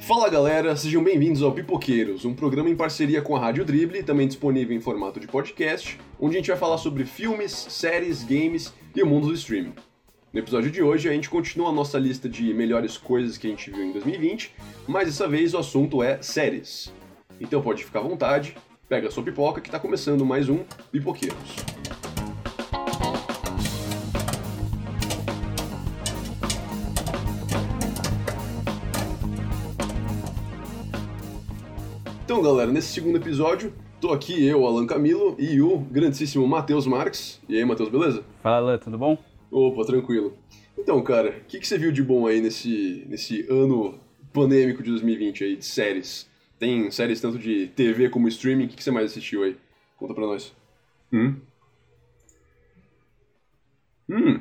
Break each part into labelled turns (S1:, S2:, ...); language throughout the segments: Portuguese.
S1: Fala galera, sejam bem-vindos ao Pipoqueiros, um programa em parceria com a Rádio Dribble, também disponível em formato de podcast, onde a gente vai falar sobre filmes, séries, games e o mundo do streaming. No episódio de hoje a gente continua a nossa lista de melhores coisas que a gente viu em 2020, mas dessa vez o assunto é séries. Então pode ficar à vontade, pega sua pipoca que está começando mais um Pipoqueiros. Então, galera, nesse segundo episódio, tô aqui eu, Alan Camilo, e o grandíssimo Matheus Marques. E aí, Matheus, beleza?
S2: Fala, Alan, tudo bom?
S1: Opa, tranquilo. Então, cara, o que, que você viu de bom aí nesse, nesse ano pandêmico de 2020 aí, de séries? Tem séries tanto de TV como streaming, o que, que você mais assistiu aí? Conta pra nós. Hum? Hum?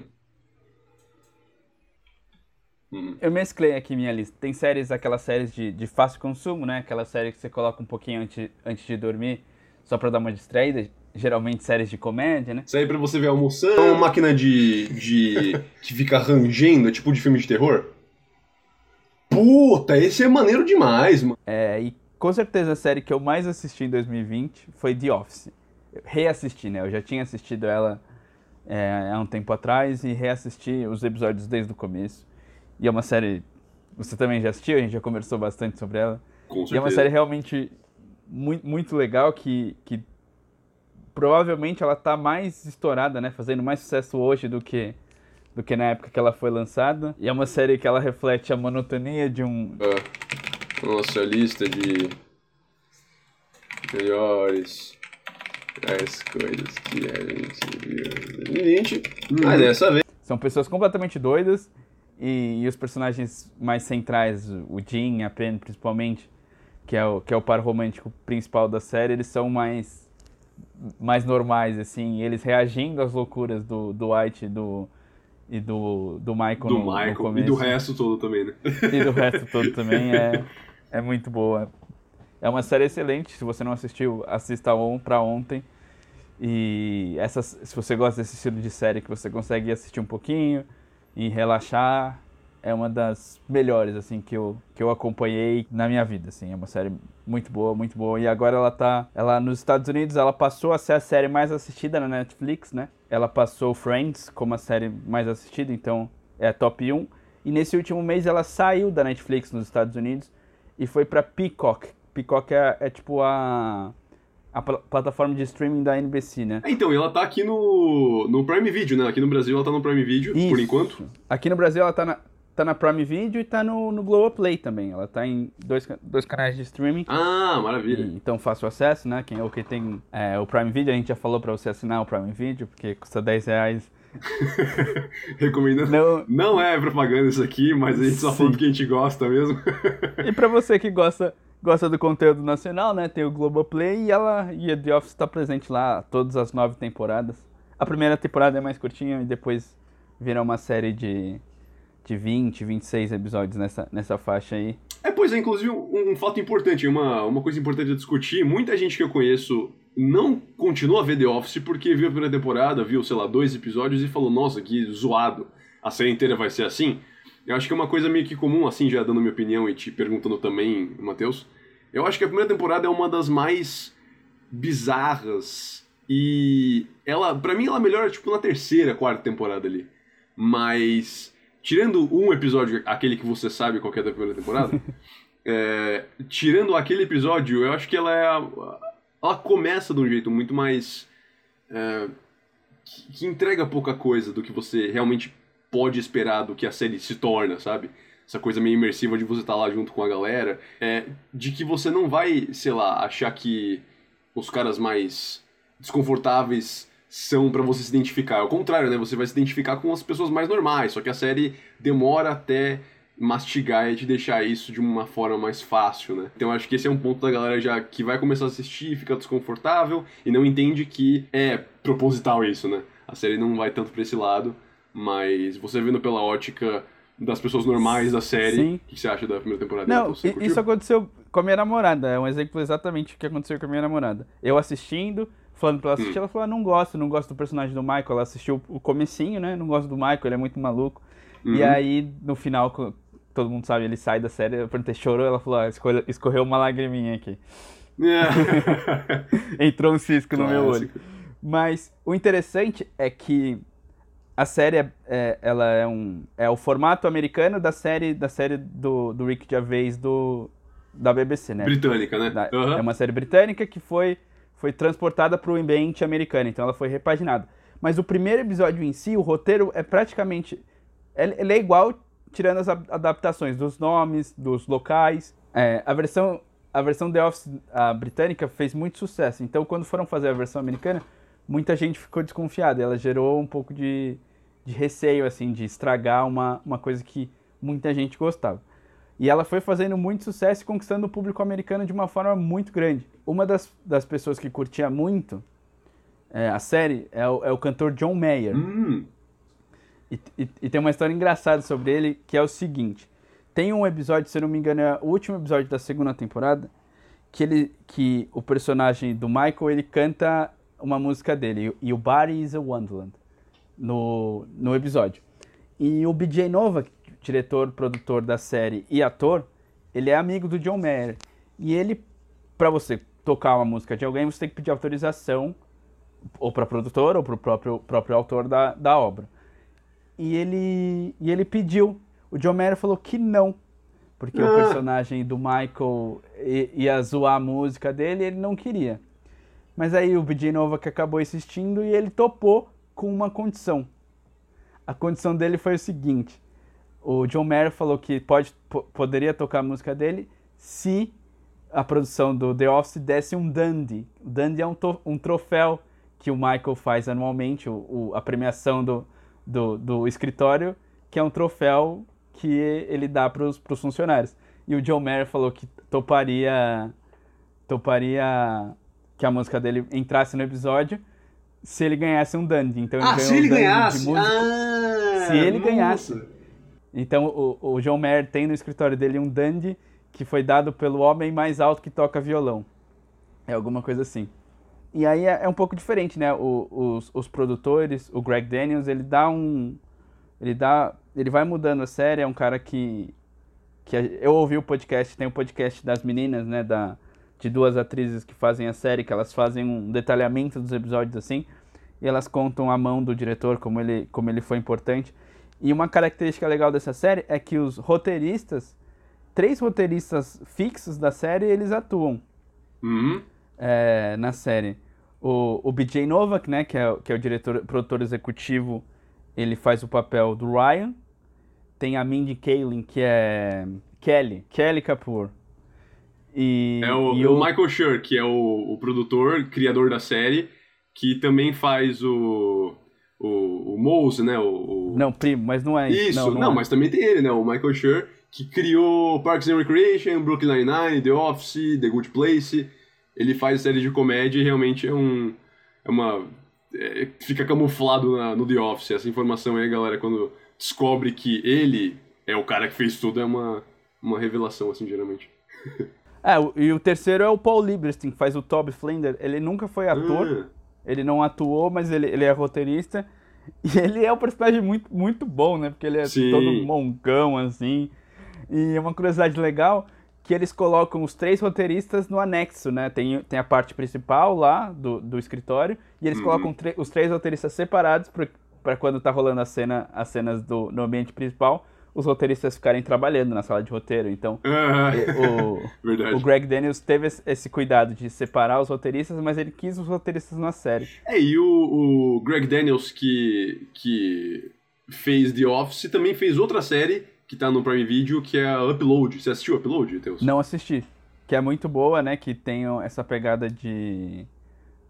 S2: Hum. Eu mesclei aqui minha lista. Tem séries, aquelas séries de, de fácil consumo, né? Aquela série que você coloca um pouquinho antes, antes de dormir, só pra dar uma distraída. Geralmente séries de comédia, né?
S1: Isso aí pra você ver almoçando. É uma máquina de. de. que fica rangendo, é tipo de filme de terror. Puta, esse é maneiro demais, mano.
S2: É, e com certeza a série que eu mais assisti em 2020 foi The Office. Eu reassisti, né? Eu já tinha assistido ela é, há um tempo atrás e reassisti os episódios desde o começo. E é uma série. Você também já assistiu, a gente já conversou bastante sobre ela.
S1: Com
S2: e é uma série realmente muito, muito legal que, que provavelmente ela tá mais estourada, né? Fazendo mais sucesso hoje do que, do que na época que ela foi lançada. E é uma série que ela reflete a monotonia de um.
S1: Ah, nossa lista de melhores as coisas que a gente viu em 2020. Mas dessa vez.
S2: São pessoas completamente doidas e, e, os personagens mais centrais, o Jim, a Pen principalmente, que é o, que é o par romântico principal da série, eles são mais, mais normais, assim, eles reagindo às loucuras do, do White do, e do, do Michael
S1: do
S2: no,
S1: Michael,
S2: no começo.
S1: E do resto todo também, né?
S2: E do resto todo também, é, é muito boa. É uma série excelente, se você não assistiu, assista on pra ontem. E essas, se você gosta desse estilo de série que você consegue assistir um pouquinho, e relaxar é uma das melhores assim que eu, que eu acompanhei na minha vida, assim, é uma série muito boa, muito boa. E agora ela tá, ela nos Estados Unidos, ela passou a ser a série mais assistida na Netflix, né? Ela passou Friends como a série mais assistida, então é a top 1. E nesse último mês ela saiu da Netflix nos Estados Unidos e foi para Peacock. Peacock é, é tipo a a pl plataforma de streaming da NBC, né?
S1: É, então, ela tá aqui no, no Prime Video, né? Aqui no Brasil ela tá no Prime Video,
S2: Isso.
S1: por enquanto.
S2: Aqui no Brasil ela tá na, tá na Prime Video e tá no, no Globoplay também. Ela tá em dois, dois canais de streaming.
S1: Ah, maravilha.
S2: E, então fácil acesso, né? Quem, ou quem tem é, o Prime Video, a gente já falou pra você assinar o Prime Video, porque custa 10 reais.
S1: Recomendo. Não, não é propaganda isso aqui, mas a gente só falando que a gente gosta mesmo.
S2: e pra você que gosta gosta do conteúdo nacional, né? Tem o Globoplay e ela e a The Office está presente lá todas as nove temporadas. A primeira temporada é mais curtinha e depois vira uma série de, de 20, 26 episódios nessa, nessa faixa aí.
S1: É, pois é, inclusive um, um fato importante, uma, uma coisa importante a discutir, muita gente que eu conheço não continua a ver The Office porque viu a primeira temporada, viu, sei lá, dois episódios e falou, nossa, que zoado, a série inteira vai ser assim. Eu acho que é uma coisa meio que comum, assim, já dando minha opinião e te perguntando também, Matheus. Eu acho que a primeira temporada é uma das mais bizarras e ela, para mim, ela melhora tipo na terceira, quarta temporada ali. Mas tirando um episódio, aquele que você sabe qual é da primeira temporada, é, tirando aquele episódio, eu acho que ela é a, ela começa de um jeito muito mais é, que, que entrega pouca coisa do que você realmente pode esperar do que a série se torna, sabe? Essa coisa meio imersiva de você estar tá lá junto com a galera, é, de que você não vai, sei lá, achar que os caras mais desconfortáveis são para você se identificar. Ao contrário, né? Você vai se identificar com as pessoas mais normais, só que a série demora até mastigar e te deixar isso de uma forma mais fácil, né? Então acho que esse é um ponto da galera já que vai começar a assistir, fica desconfortável e não entende que é proposital isso, né? A série não vai tanto para esse lado. Mas você vendo pela ótica das pessoas normais da série, Sim. o que você acha da primeira temporada?
S2: Não, isso aconteceu com a minha namorada. É um exemplo exatamente do que aconteceu com a minha namorada. Eu assistindo, falando pra ela assistir, hum. ela falou, ah, não gosto, não gosto do personagem do Michael. Ela assistiu o comecinho, né? Não gosto do Michael, ele é muito maluco. Uhum. E aí, no final, todo mundo sabe, ele sai da série, eu perguntei, chorou? Ela falou, ah, escorreu, uma lagriminha aqui. É. Entrou um cisco no meu olho. Mas o interessante é que a série é, é, ela é um é o formato americano da série da série do, do Rick Gervais do da BBC, né?
S1: Britânica, né?
S2: Da, uhum. É uma série britânica que foi foi transportada para o ambiente americano, então ela foi repaginada. Mas o primeiro episódio em si, o roteiro é praticamente ele é igual tirando as adaptações dos nomes, dos locais. É, a versão a versão The Office britânica fez muito sucesso. Então, quando foram fazer a versão americana, muita gente ficou desconfiada. Ela gerou um pouco de de receio, assim, de estragar uma, uma coisa que muita gente gostava. E ela foi fazendo muito sucesso e conquistando o público americano de uma forma muito grande. Uma das, das pessoas que curtia muito é, a série é o, é o cantor John Mayer.
S1: Hum.
S2: E, e, tem uma história engraçada sobre ele, que é o seguinte. Tem um episódio, se não me engano, é o último episódio da segunda temporada, que, ele, que o personagem do Michael, ele canta uma música dele, e o Body is a Wonderland no, no episódio. E o BJ Nova, diretor, produtor da série e ator, ele é amigo do John Mayer. E ele, para você tocar uma música de alguém, você tem que pedir autorização ou para produtor ou para o próprio, próprio autor da, da obra. E ele, e ele pediu. O John Mayer falou que não, porque ah. o personagem do Michael ia zoar a música dele e ele não queria. Mas aí o BJ Nova que acabou insistindo e ele topou com uma condição. A condição dele foi o seguinte: o John Mayer falou que pode, poderia tocar a música dele se a produção do The Office desse um dandy. O dandy é um, um troféu que o Michael faz anualmente, o, o, a premiação do, do, do, escritório, que é um troféu que ele dá para os funcionários. E o John Mayer falou que toparia, toparia que a música dele entrasse no episódio se ele ganhasse um Dandy. Então
S1: ele
S2: ah,
S1: se ele ganhasse? Ah,
S2: se ele nossa. ganhasse. Então o, o John Mayer tem no escritório dele um Dandy que foi dado pelo homem mais alto que toca violão. É alguma coisa assim. E aí é, é um pouco diferente, né? O, os, os produtores, o Greg Daniels, ele dá um. Ele dá. Ele vai mudando a série, é um cara que. que eu ouvi o podcast, tem o um podcast das meninas, né? Da, de duas atrizes que fazem a série, que elas fazem um detalhamento dos episódios assim e elas contam a mão do diretor, como ele, como ele foi importante. E uma característica legal dessa série é que os roteiristas, três roteiristas fixos da série, eles atuam
S1: uhum.
S2: É, na série. O, o BJ Novak, né, que é, que é o diretor, produtor executivo, ele faz o papel do Ryan. Tem a Mindy Kaling, que é Kelly, Kelly Kapoor.
S1: E, é o, e o, o Michael Schur, que é o, o produtor, criador da série, que também faz o. O, o Mose, né? O,
S2: o... Não, primo, mas não é
S1: isso.
S2: Não,
S1: não, não é. mas também tem ele, né? O Michael Schur, que criou Parks and Recreation, Brooklyn Nine-Nine, The Office, The Good Place. Ele faz série de comédia e realmente é um. É uma. É, fica camuflado na, no The Office. Essa informação aí, galera, quando descobre que ele é o cara que fez tudo, é uma, uma revelação, assim, geralmente.
S2: É, e o terceiro é o Paul Lieberstein, que faz o Toby Flender. Ele nunca foi ator. Ah ele não atuou, mas ele, ele é roteirista. E ele é um personagem muito, muito bom, né? Porque ele é Sim. todo mongão, assim. E é uma curiosidade legal que eles colocam os três roteiristas no anexo, né? Tem, tem a parte principal lá do, do escritório e eles uhum. colocam os três roteiristas separados para quando tá rolando a cena, as cenas do, no ambiente principal os roteiristas ficarem trabalhando na sala de roteiro. Então,
S1: o,
S2: o, Greg Daniels teve esse cuidado de separar os roteiristas, mas ele quis os roteiristas na série.
S1: É, e o, o Greg Daniels, que, que fez The Office, também fez outra série que tá no Prime Video, que é a Upload. Você assistiu Upload, Teus?
S2: Não assisti. Que é muito boa, né? Que tem essa pegada de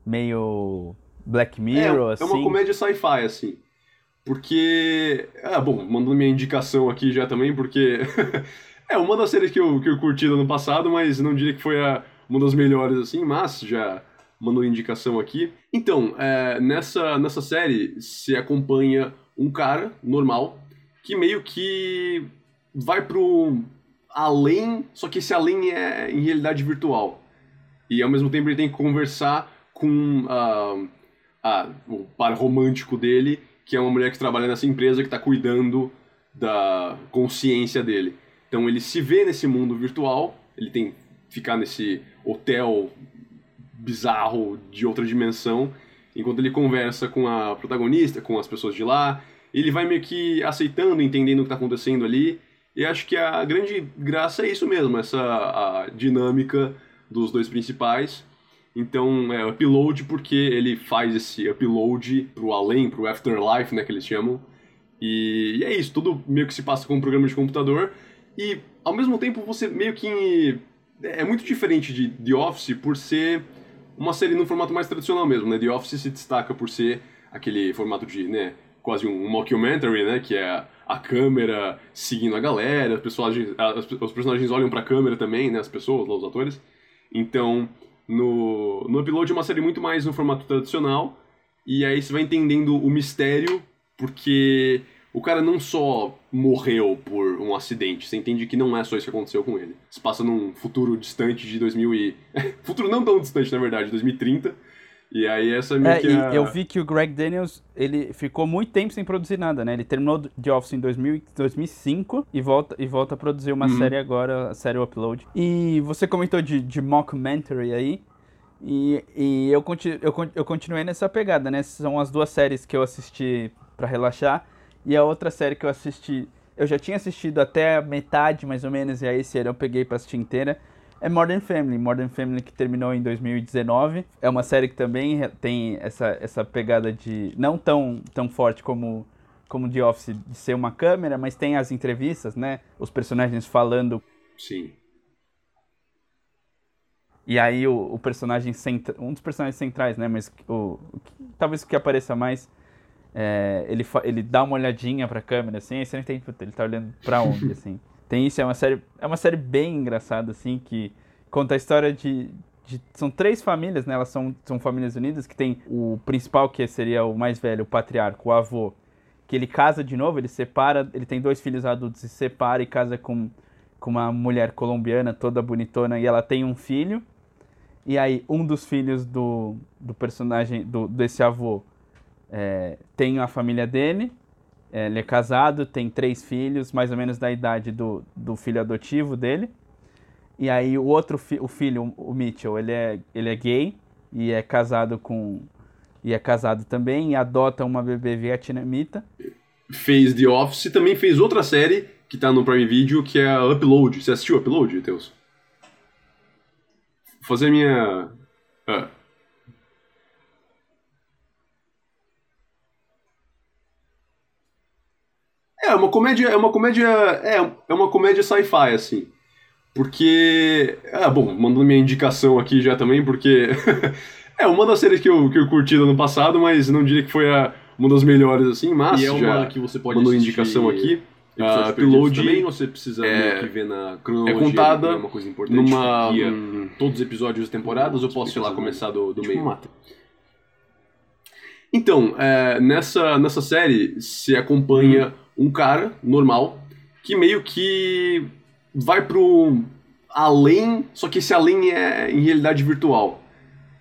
S2: meio Black Mirror,
S1: é,
S2: assim.
S1: É uma comédia sci-fi, assim. Porque. Ah, bom, mandando minha indicação aqui já também, porque. é uma das séries que eu, que eu curti no ano passado, mas não diria que foi a, uma das melhores assim, mas já mandou indicação aqui. Então, é, nessa, nessa série se acompanha um cara normal que meio que vai pro além, só que esse além é em realidade virtual. E ao mesmo tempo ele tem que conversar com a, a, o par romântico dele, que é uma mulher que trabalha nessa empresa que está cuidando da consciência dele. Então ele se vê nesse mundo virtual, ele tem que ficar nesse hotel bizarro de outra dimensão, enquanto ele conversa com a protagonista, com as pessoas de lá, ele vai meio que aceitando, entendendo o que está acontecendo ali. E acho que a grande graça é isso mesmo, essa dinâmica dos dois principais. Então, é upload porque ele faz esse upload pro além, pro afterlife, né, que eles chamam. E, e é isso, tudo meio que se passa com um programa de computador. E, ao mesmo tempo, você meio que... É muito diferente de The Office por ser uma série num formato mais tradicional mesmo, né? The Office se destaca por ser aquele formato de, né, quase um mockumentary, né? Que é a câmera seguindo a galera, os personagens, os personagens olham pra câmera também, né? As pessoas, os atores. Então, no, no Upload é uma série muito mais no formato tradicional, e aí você vai entendendo o mistério, porque o cara não só morreu por um acidente, você entende que não é só isso que aconteceu com ele. Se passa num futuro distante de 2000 e... futuro não tão distante, na verdade, 2030, e aí essa é,
S2: é a... eu vi que o Greg Daniels, ele ficou muito tempo sem produzir nada, né? Ele terminou The Office em 2000, 2005 e volta, e volta a produzir uma uhum. série agora, a série Upload. E você comentou de, de mockumentary aí, e, e eu, continu, eu, eu continuei nessa pegada, né? São as duas séries que eu assisti para relaxar, e a outra série que eu assisti, eu já tinha assistido até a metade, mais ou menos, e aí esse eu peguei pra assistir inteira, é Modern Family. Modern Family que terminou em 2019. É uma série que também tem essa, essa pegada de. não tão, tão forte como, como The Office, de ser uma câmera, mas tem as entrevistas, né? Os personagens falando.
S1: Sim.
S2: E aí o, o personagem centra, um dos personagens centrais, né? Mas o, o talvez o que apareça mais. É, ele, ele dá uma olhadinha pra câmera, assim, aí você não entende, ele tá olhando pra onde, assim. Tem isso, é uma série, é uma série bem engraçada, assim, que conta a história de, de, são três famílias, né? Elas são, são famílias unidas, que tem o principal, que seria o mais velho, o patriarca, o avô, que ele casa de novo, ele separa, ele tem dois filhos adultos e separa e casa com, com uma mulher colombiana toda bonitona e ela tem um filho. E aí um dos filhos do, do personagem, do, desse avô, é, tem a família dele ele é casado, tem três filhos, mais ou menos da idade do, do filho adotivo dele. E aí o outro fi, o filho, o Mitchell, ele é, ele é gay e é casado com e é casado também e adota uma bebê vietnamita.
S1: Fez The Office e também fez outra série que tá no Prime Video que é Upload. Você assistiu Upload, Teus? Vou fazer minha ah. É, uma comédia, é uma comédia, é, é uma comédia sci-fi, assim. Porque, ah, bom, mandando minha indicação aqui já também, porque é uma das séries que eu, que eu curti no ano passado, mas não diria que foi a, uma das melhores, assim, mas
S2: e é
S1: uma
S2: que você pode
S1: mandou indicação aqui.
S2: Uh, Upload
S1: também, você precisa
S2: é,
S1: que ver na cronologia. É contada uma coisa importante, numa, guia, hum, todos os episódios das temporadas, ou posso, sei lá, começar do, do tipo meio? Mata. Então, é, nessa, nessa série se acompanha hum um cara normal que meio que vai pro além, só que esse além é em realidade virtual.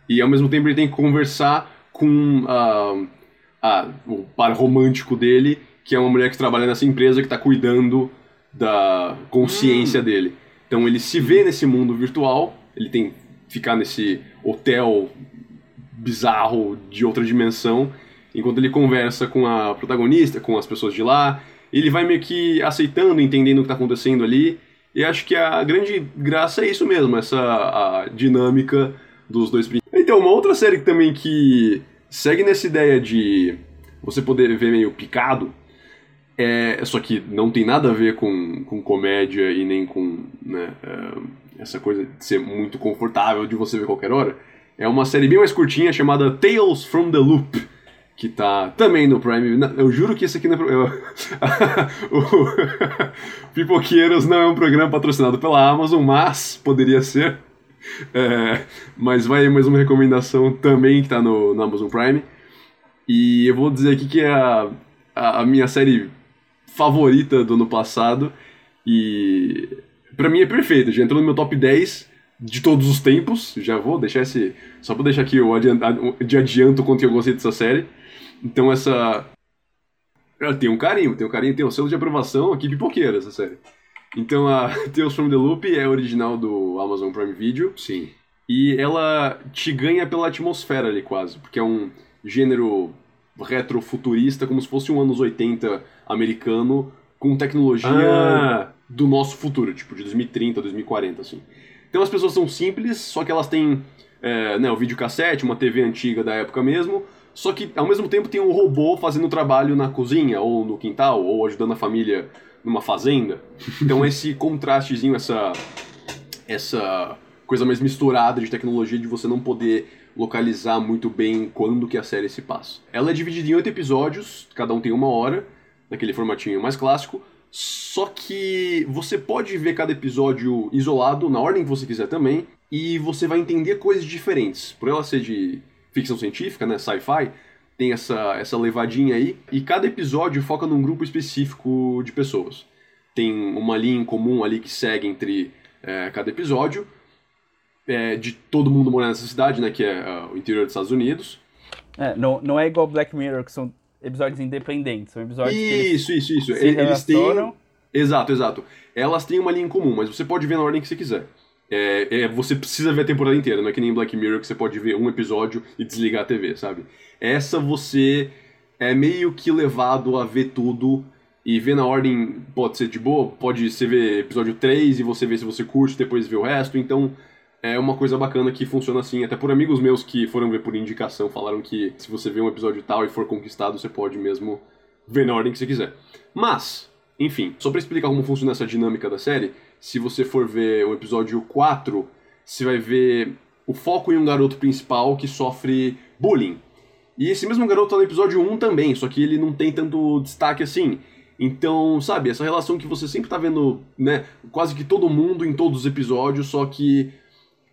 S1: E ao mesmo tempo ele tem que conversar com uh, uh, o par romântico dele, que é uma mulher que trabalha nessa empresa que está cuidando da consciência hum. dele. Então ele se vê nesse mundo virtual, ele tem que ficar nesse hotel bizarro de outra dimensão enquanto ele conversa com a protagonista, com as pessoas de lá, ele vai meio que aceitando, entendendo o que está acontecendo ali. E acho que a grande graça é isso mesmo, essa dinâmica dos dois Então, uma outra série também que segue nessa ideia de você poder ver meio picado, é, só que não tem nada a ver com, com comédia e nem com né, é, essa coisa de ser muito confortável de você ver qualquer hora. É uma série bem mais curtinha chamada Tales from the Loop que tá também no Prime. Eu juro que esse aqui não é. Eu, o Pipoqueiros não é um programa patrocinado pela Amazon, mas poderia ser. É, mas vai mais uma recomendação também que tá no, no Amazon Prime. E eu vou dizer aqui que é a, a, a minha série favorita do ano passado. E para mim é perfeita, já entrou no meu top 10 de todos os tempos. Já vou deixar esse. Só pra deixar aqui o adianto, de adianto quanto eu gostei dessa série. Então essa. Ela tem um carinho, tem um carinho, tem um selo de aprovação aqui pipoqueira essa série. Então a Tales from the Loop é original do Amazon Prime Video.
S3: Sim.
S1: E ela te ganha pela atmosfera ali quase, porque é um gênero retrofuturista, como se fosse um anos 80 americano, com tecnologia
S3: Ah.
S1: do nosso futuro, tipo de 2030, 2040, assim. Então as pessoas são simples, só que elas têm é, né, o videocassete, uma TV antiga da época mesmo, só que ao mesmo tempo tem um robô fazendo trabalho na cozinha, ou no quintal, ou ajudando a família numa fazenda. Então esse contrastezinho, essa, essa coisa mais misturada de tecnologia de você não poder localizar muito bem quando que a série se passa. Ela é dividida em oito episódios, cada um tem uma hora, naquele formatinho mais clássico, só que você pode ver cada episódio isolado, na ordem que você quiser também, e você vai entender coisas diferentes. Por ela ser de ficção científica, né, sci-fi, tem essa, essa levadinha aí, e cada episódio foca num grupo específico de pessoas. Tem uma linha em comum ali que segue entre é, cada episódio, é, de todo mundo morar nessa cidade, né, que é ah, o interior dos Estados Unidos.
S2: É, não, não é igual Black Mirror, que são episódios independentes, são episódios que eles
S1: Isso, isso, isso.
S2: se
S1: Eles têm.
S2: relacionam.
S1: Exato, exato. Elas têm uma linha em comum, mas você pode ver na ordem que você quiser. É, é, você precisa ver a temporada inteira, não é que nem Black Mirror que você pode ver um episódio e desligar a TV, sabe? Essa você é meio que levado a ver tudo e ver na ordem pode ser de boa, pode você ver episódio 3 e você ver se você curte, depois ver o resto, então é uma coisa bacana que funciona assim. Até por amigos meus que foram ver por indicação falaram que se você ver um episódio tal e for conquistado, você pode mesmo ver na ordem que você quiser. Mas, enfim, só pra explicar como funciona essa dinâmica da série, se você for ver o episódio 4, você vai ver o foco em um garoto principal que sofre bullying. E esse mesmo garoto tá no episódio 1 também, só que ele não tem tanto destaque assim. Então, sabe, essa relação que você sempre tá vendo, né, quase que todo mundo em todos os episódios, só que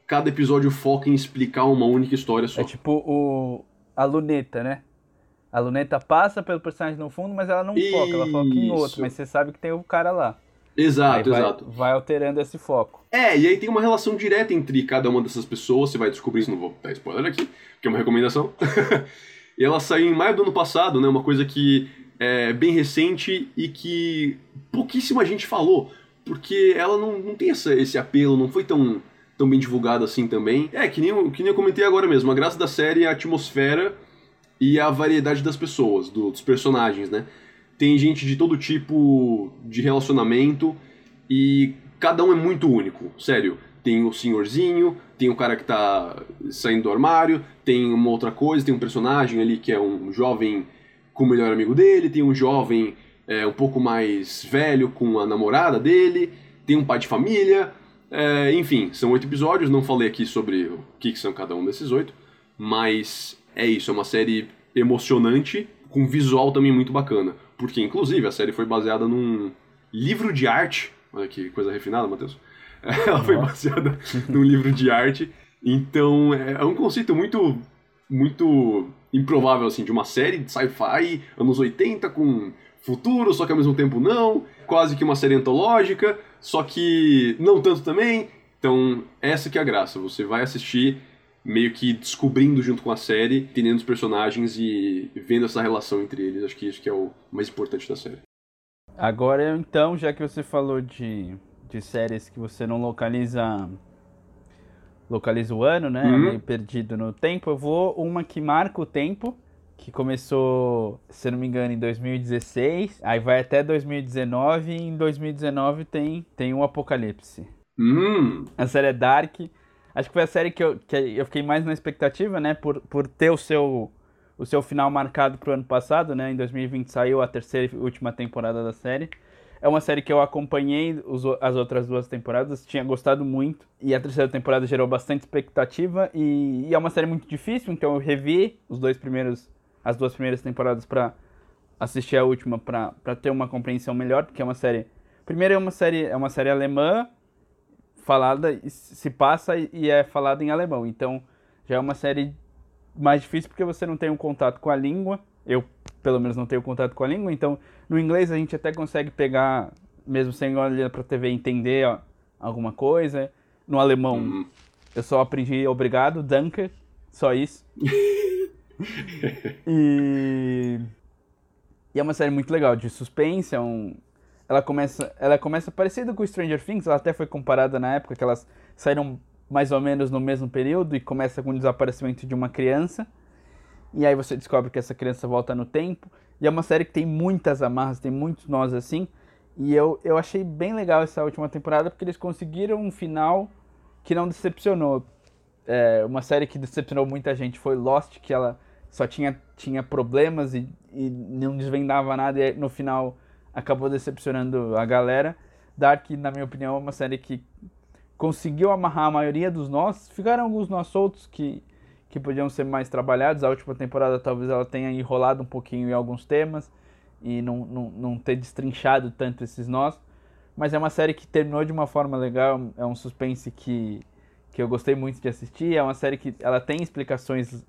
S1: cada episódio foca em explicar uma única história só.
S2: É tipo o, a luneta, né? A luneta passa pelo personagem no fundo, mas ela não foca, ela foca em outro,
S1: Isso.
S2: mas você sabe que tem o cara lá.
S1: Exato,
S2: vai,
S1: exato.
S2: vai alterando esse foco.
S1: É, e aí tem uma relação direta entre cada uma dessas pessoas, você vai descobrir isso, não vou dar spoiler aqui, que é uma recomendação. e ela saiu em maio do ano passado, né, uma coisa que é bem recente e que pouquíssima gente falou, porque ela não, não tem essa, esse apelo, não foi tão, tão bem divulgada assim também. É, que nem, eu, que nem eu comentei agora mesmo, a graça da série é a atmosfera e a variedade das pessoas, do- dos personagens, né? Tem gente de todo tipo de relacionamento e cada um é muito único, sério. Tem o senhorzinho, tem o cara que tá saindo do armário, tem uma outra coisa, tem um personagem ali que é um jovem com o melhor amigo dele, tem um jovem é, um pouco mais velho com a namorada dele, tem um pai de família, é, enfim, são oito episódios, não falei aqui sobre o que, que são cada um desses oito, mas é isso, é uma série emocionante, com visual também muito bacana, porque inclusive a série foi baseada num livro de arte, olha que coisa refinada, Matheus, ela foi baseada num livro de arte, então é é um conceito muito muito improvável assim de uma série de sci-fi anos 80 com futuro, só que ao mesmo tempo não, quase que uma série antológica, só que não tanto também. Então, essa que é a graça, você vai assistir meio que descobrindo junto com a série, entendendo os personagens e vendo essa relação entre eles. Acho que isso que é o mais importante da série.
S2: Agora, então, já que você falou de, de séries que você não localiza localiza o ano, né?
S1: Uhum.
S2: Meio perdido no tempo, eu vou uma que marca o tempo, que começou, se não me engano, em 2016, aí vai até 2019, e em 2019 tem, tem um Apocalipse.
S1: Hum,
S2: A série é Dark. Acho que foi a série que eu, que eu fiquei mais na expectativa, né? Por, por ter o seu, o seu final marcado pro ano passado, né? Em 2020 saiu a terceira e última temporada da série. É uma série que eu acompanhei os o- as outras duas temporadas, tinha gostado muito. E a terceira temporada gerou bastante expectativa. E, e é uma série muito difícil, então eu revi os dois primeiros, as duas primeiras temporadas pra assistir a última pra ter uma compreensão melhor, porque é uma série. Primeiro é uma série, é uma série alemã, falada se passa e é falada em alemão. Então já é uma série mais difícil porque você não tem um contato com a língua. Eu, pelo menos, não tenho contato com a língua. Então, no inglês a gente até consegue pegar, mesmo sem olhar para TV, entender ó, alguma coisa. no alemão uhum. eu só aprendi obrigado, danke, só isso. e... e é uma série muito legal, de suspense, é um... ela começa, ela começa parecida com Stranger Things, ela até foi comparada na época que elas saíram mais ou menos no mesmo período e começa com o desaparecimento de uma criança. E aí você descobre que essa criança volta no tempo. E é uma série que tem muitas amarras, tem muitos nós assim. E eu, eu achei bem legal essa última temporada porque eles conseguiram um final que não decepcionou. É, uma série que decepcionou muita gente foi Lost, que ela só tinha, tinha problemas e, e não desvendava nada e no final acabou decepcionando a galera. Dark, na minha opinião, é uma série que conseguiu amarrar a maioria dos nós. Ficaram alguns nós soltos que, que podiam ser mais trabalhados. A última temporada talvez ela tenha enrolado um pouquinho em alguns temas e não, não, não ter destrinchado tanto esses nós. Mas é uma série que terminou de uma forma legal, é um suspense que, que eu gostei muito de assistir. É uma série que ela tem explicações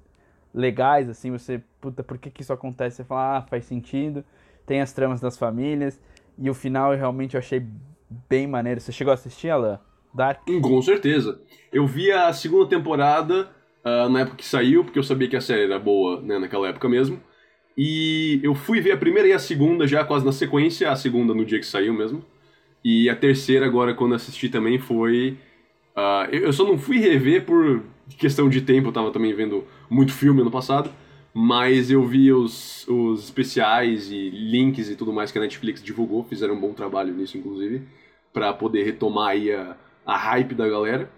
S2: legais, assim, você, puta, por que, que isso acontece? Você fala, ah, faz sentido. Tem as tramas das famílias. E o final eu realmente achei bem maneiro. Você chegou a assistir, Alan? Dark?
S1: Com certeza. Eu vi a segunda temporada uh, na época que saiu, porque eu sabia que a série era boa né, naquela época mesmo. E eu fui ver a primeira e a segunda já quase na sequência, a segunda no dia que saiu mesmo. E a terceira agora quando assisti também foi... Uh, eu só não fui rever por questão de tempo, eu tava também vendo muito filme no passado. Mas eu vi os, os especiais e links e tudo mais que a Netflix divulgou, fizeram um bom trabalho nisso, inclusive, para poder retomar aí a, a hype da galera.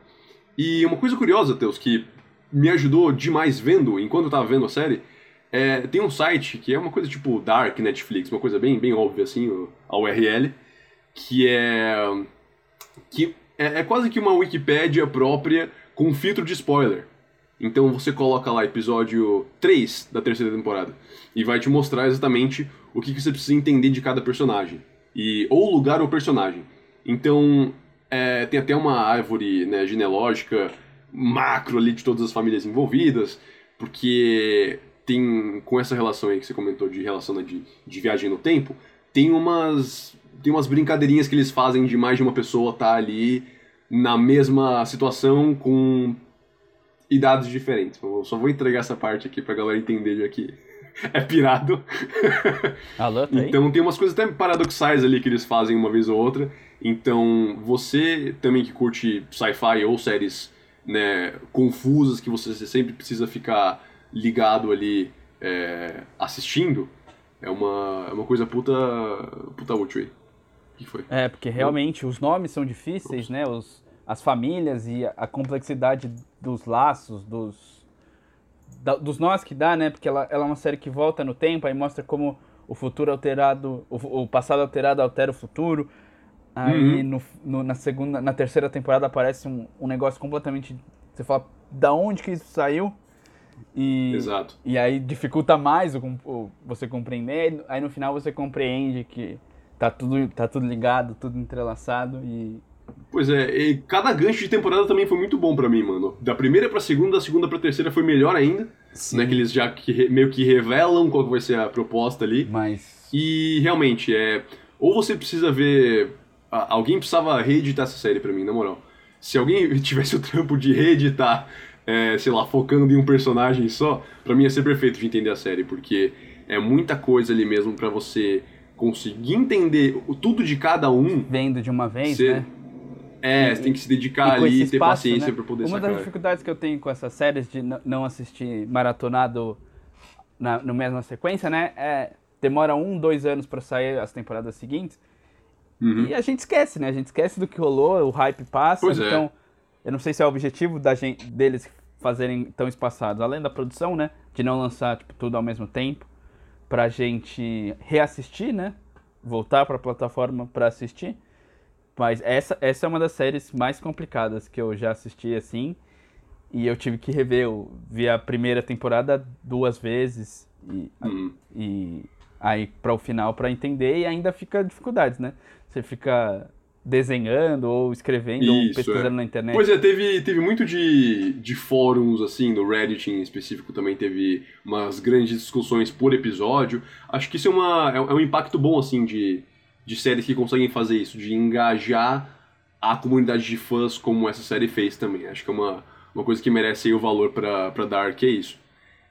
S1: E uma coisa curiosa, Teus, que me ajudou demais vendo, enquanto eu tava vendo a série, é, tem um site que é uma coisa tipo Dark Netflix, uma coisa bem, bem óbvia assim, a URL, que é que é, é quase que uma Wikipédia própria com filtro de spoiler. Então você coloca lá episódio 3 da terceira temporada e vai te mostrar exatamente o que, você precisa entender de cada personagem. E, ou lugar ou personagem. Então, é, tem até uma árvore né, genealógica macro ali de todas as famílias envolvidas, porque tem, com essa relação aí que você comentou de relação de, de viagem no tempo, tem umas, tem umas brincadeirinhas que eles fazem de mais de uma pessoa estar tá ali na mesma situação com idades diferentes. Eu só vou entregar essa parte aqui pra galera entender já que é pirado.
S2: Alô, tá
S1: então tem umas coisas até paradoxais ali que eles fazem uma vez ou outra. Então você também que curte sci-fi ou séries né, confusas que você sempre precisa ficar ligado ali é, assistindo, é uma, é uma coisa puta, puta útil aí. O que foi?
S2: É, porque realmente os nomes são difíceis, né? Os, as famílias e a complexidade dos laços, dos, da, dos nós que dá, né? Porque ela, ela é uma série que volta no tempo, aí mostra como o futuro alterado, o, o passado alterado altera o futuro. Aí uhum. no, no, na segunda, na terceira temporada aparece um, um negócio completamente. Você fala, da onde que isso saiu? E,
S1: Exato.
S2: E aí dificulta mais o, o, você compreender. Aí no final você compreende que tá tudo, tá tudo ligado, tudo entrelaçado e.
S1: Pois é, e cada gancho de temporada também foi muito bom para mim, mano. Da primeira pra segunda, da segunda pra terceira foi melhor ainda. Sim. Né, que eles já que, meio que revelam qual vai ser a proposta ali.
S2: Mas.
S1: E realmente, é. Ou você precisa ver alguém precisava reeditar essa série para mim, na moral. Se alguém tivesse o trampo de reeditar, é, sei lá, focando em um personagem só, para mim ia ser perfeito de entender a série, porque é muita coisa ali mesmo para você conseguir entender tudo de cada um.
S2: Vendo de uma vez, né?
S1: É, você tem que se dedicar ali e ter paciência né? pra poder
S2: Uma
S1: sacar.
S2: das dificuldades que eu tenho com essas séries de não assistir maratonado na no mesma sequência, né? É, demora um, dois anos para sair as temporadas seguintes. Uhum. E a gente esquece, né? A gente esquece do que rolou, o hype passa. Pois é. então, é. eu não sei se é o objetivo da gente, deles fazerem tão espaçados, além da produção, né? De não lançar tipo, tudo ao mesmo tempo, pra gente reassistir, né? Voltar pra plataforma pra assistir. Mas essa, essa é uma das séries mais complicadas que eu já assisti assim. E eu tive que rever. Eu vi a primeira temporada duas vezes. E, uhum. e aí para o final para entender e ainda fica dificuldades, né? Você fica desenhando ou escrevendo Isso, ou pesquisando é. na internet.
S1: Pois é, teve, teve muito de, de fóruns, assim, no Reddit em específico também teve umas grandes discussões por episódio. Acho que isso é, uma, é, é um impacto bom, assim, de, de séries que conseguem fazer isso, de engajar a comunidade de fãs como essa série fez também. Acho que é uma, uma coisa que merece o valor pra, pra Dark, é isso.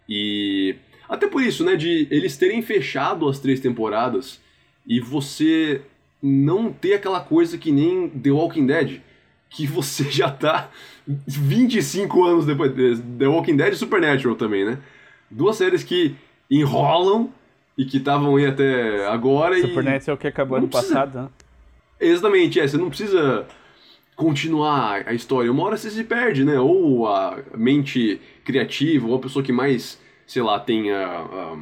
S1: E até por isso, né, de eles terem fechado as três temporadas e você não ter aquela coisa que nem The Walking Dead, que você já tá 25 anos depois. The Walking Dead e Supernatural também, né? Duas séries que enrolam e que estavam aí até agora
S2: Supernatural
S1: e...
S2: é o que acabou ano precisa... passado, né?
S1: Exatamente, é, você não precisa continuar a história. Uma hora você se perde, né? Ou a mente criativa, ou a pessoa que mais, sei lá, tem a, a,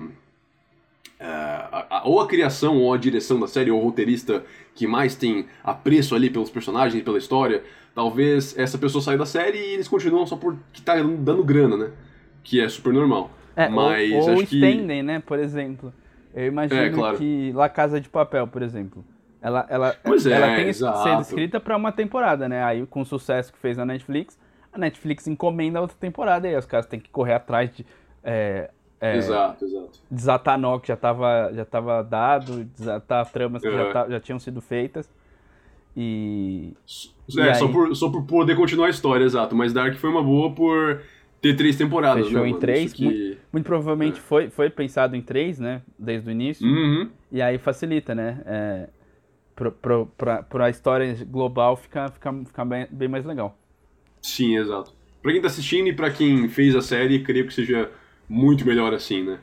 S1: a, a, ou a criação ou a direção da série, ou o roteirista que mais tem apreço ali pelos personagens, pela história. Talvez essa pessoa saia da série e eles continuam só porque tá dando grana, né? Que é super normal.
S2: É, Mas ou, ou estendem, que... né? Por exemplo. Eu imagino é, claro. que La Casa de Papel, por exemplo. Ela, ela,
S1: pois
S2: ela
S1: é,
S2: tem
S1: exato.
S2: sido escrita para uma temporada, né? Aí, com o sucesso que fez na Netflix, a Netflix encomenda outra temporada e aí os caras têm que correr atrás de. É, é,
S1: exato, exato.
S2: Desatar nó que já estava já tava dado, desatar tramas que já, já tinham sido feitas. E.
S1: É,
S2: e aí...
S1: só, por, só por poder continuar a história, exato. Mas Dark foi uma boa por ter três temporadas.
S2: Fechou
S1: né,
S2: em três. Que... Muito, muito, provavelmente é. foi, foi pensado em três, né? Desde o início.
S1: Uhum.
S2: E aí facilita, né? É, para a história global ficar fica, fica bem, bem mais legal.
S1: Sim, exato. Para quem tá assistindo e para quem fez a série, creio que seja muito melhor assim, né?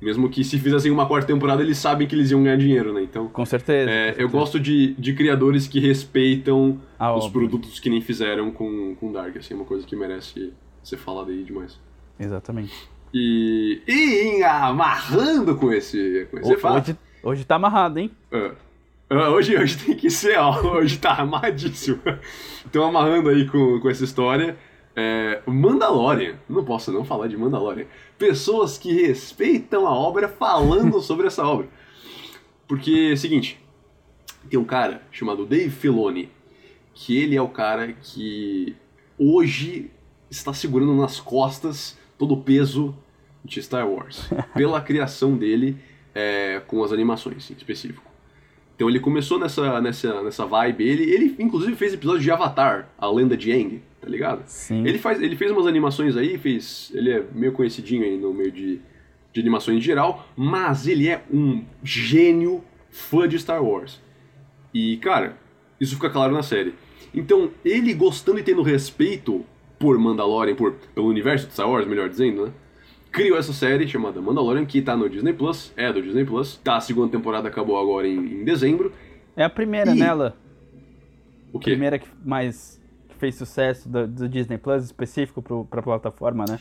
S1: Mesmo que se fizessem uma quarta temporada, eles sabem que eles iam ganhar dinheiro, né? Então.
S2: Com certeza.
S1: É,
S2: com certeza.
S1: Eu gosto de, de criadores que respeitam
S2: a
S1: os
S2: obra.
S1: produtos que nem fizeram com, com Dark. Assim, é uma coisa que merece ser falada aí demais.
S2: Exatamente.
S1: E, e amarrando com esse, com esse
S2: hoje, fato. Hoje, hoje tá amarrado, hein?
S1: É. Hoje, hoje tem que ser, ó. Hoje tá armadíssimo. Então, amarrando aí com, com essa história. É, Mandalorian. Não posso não falar de Mandalorian. Pessoas que respeitam a obra falando sobre essa obra. Porque, seguinte. Tem um cara chamado Dave Filoni. Que ele é o cara que hoje está segurando nas costas todo o peso de Star Wars. Pela criação dele é, com as animações em específico. Então ele começou nessa, nessa, nessa vibe. Ele, ele inclusive fez episódio de Avatar, a lenda de Aang, tá ligado?
S2: Sim.
S1: Ele, faz, ele fez umas animações aí, fez. Ele é meio conhecidinho aí no meio de, de animações em geral, mas ele é um gênio fã de Star Wars. E, cara, isso fica claro na série. Então, ele gostando e tendo respeito por Mandalorian, por, pelo universo de Star Wars, melhor dizendo, né? criou essa série chamada Mandalorian, que tá no Disney Plus, é do Disney Plus. Tá, a segunda temporada acabou agora em, em dezembro.
S2: É a primeira,
S1: E-
S2: nela.
S1: O quê?
S2: Primeira que mais fez sucesso do, do Disney Plus, específico pro, pra plataforma, né?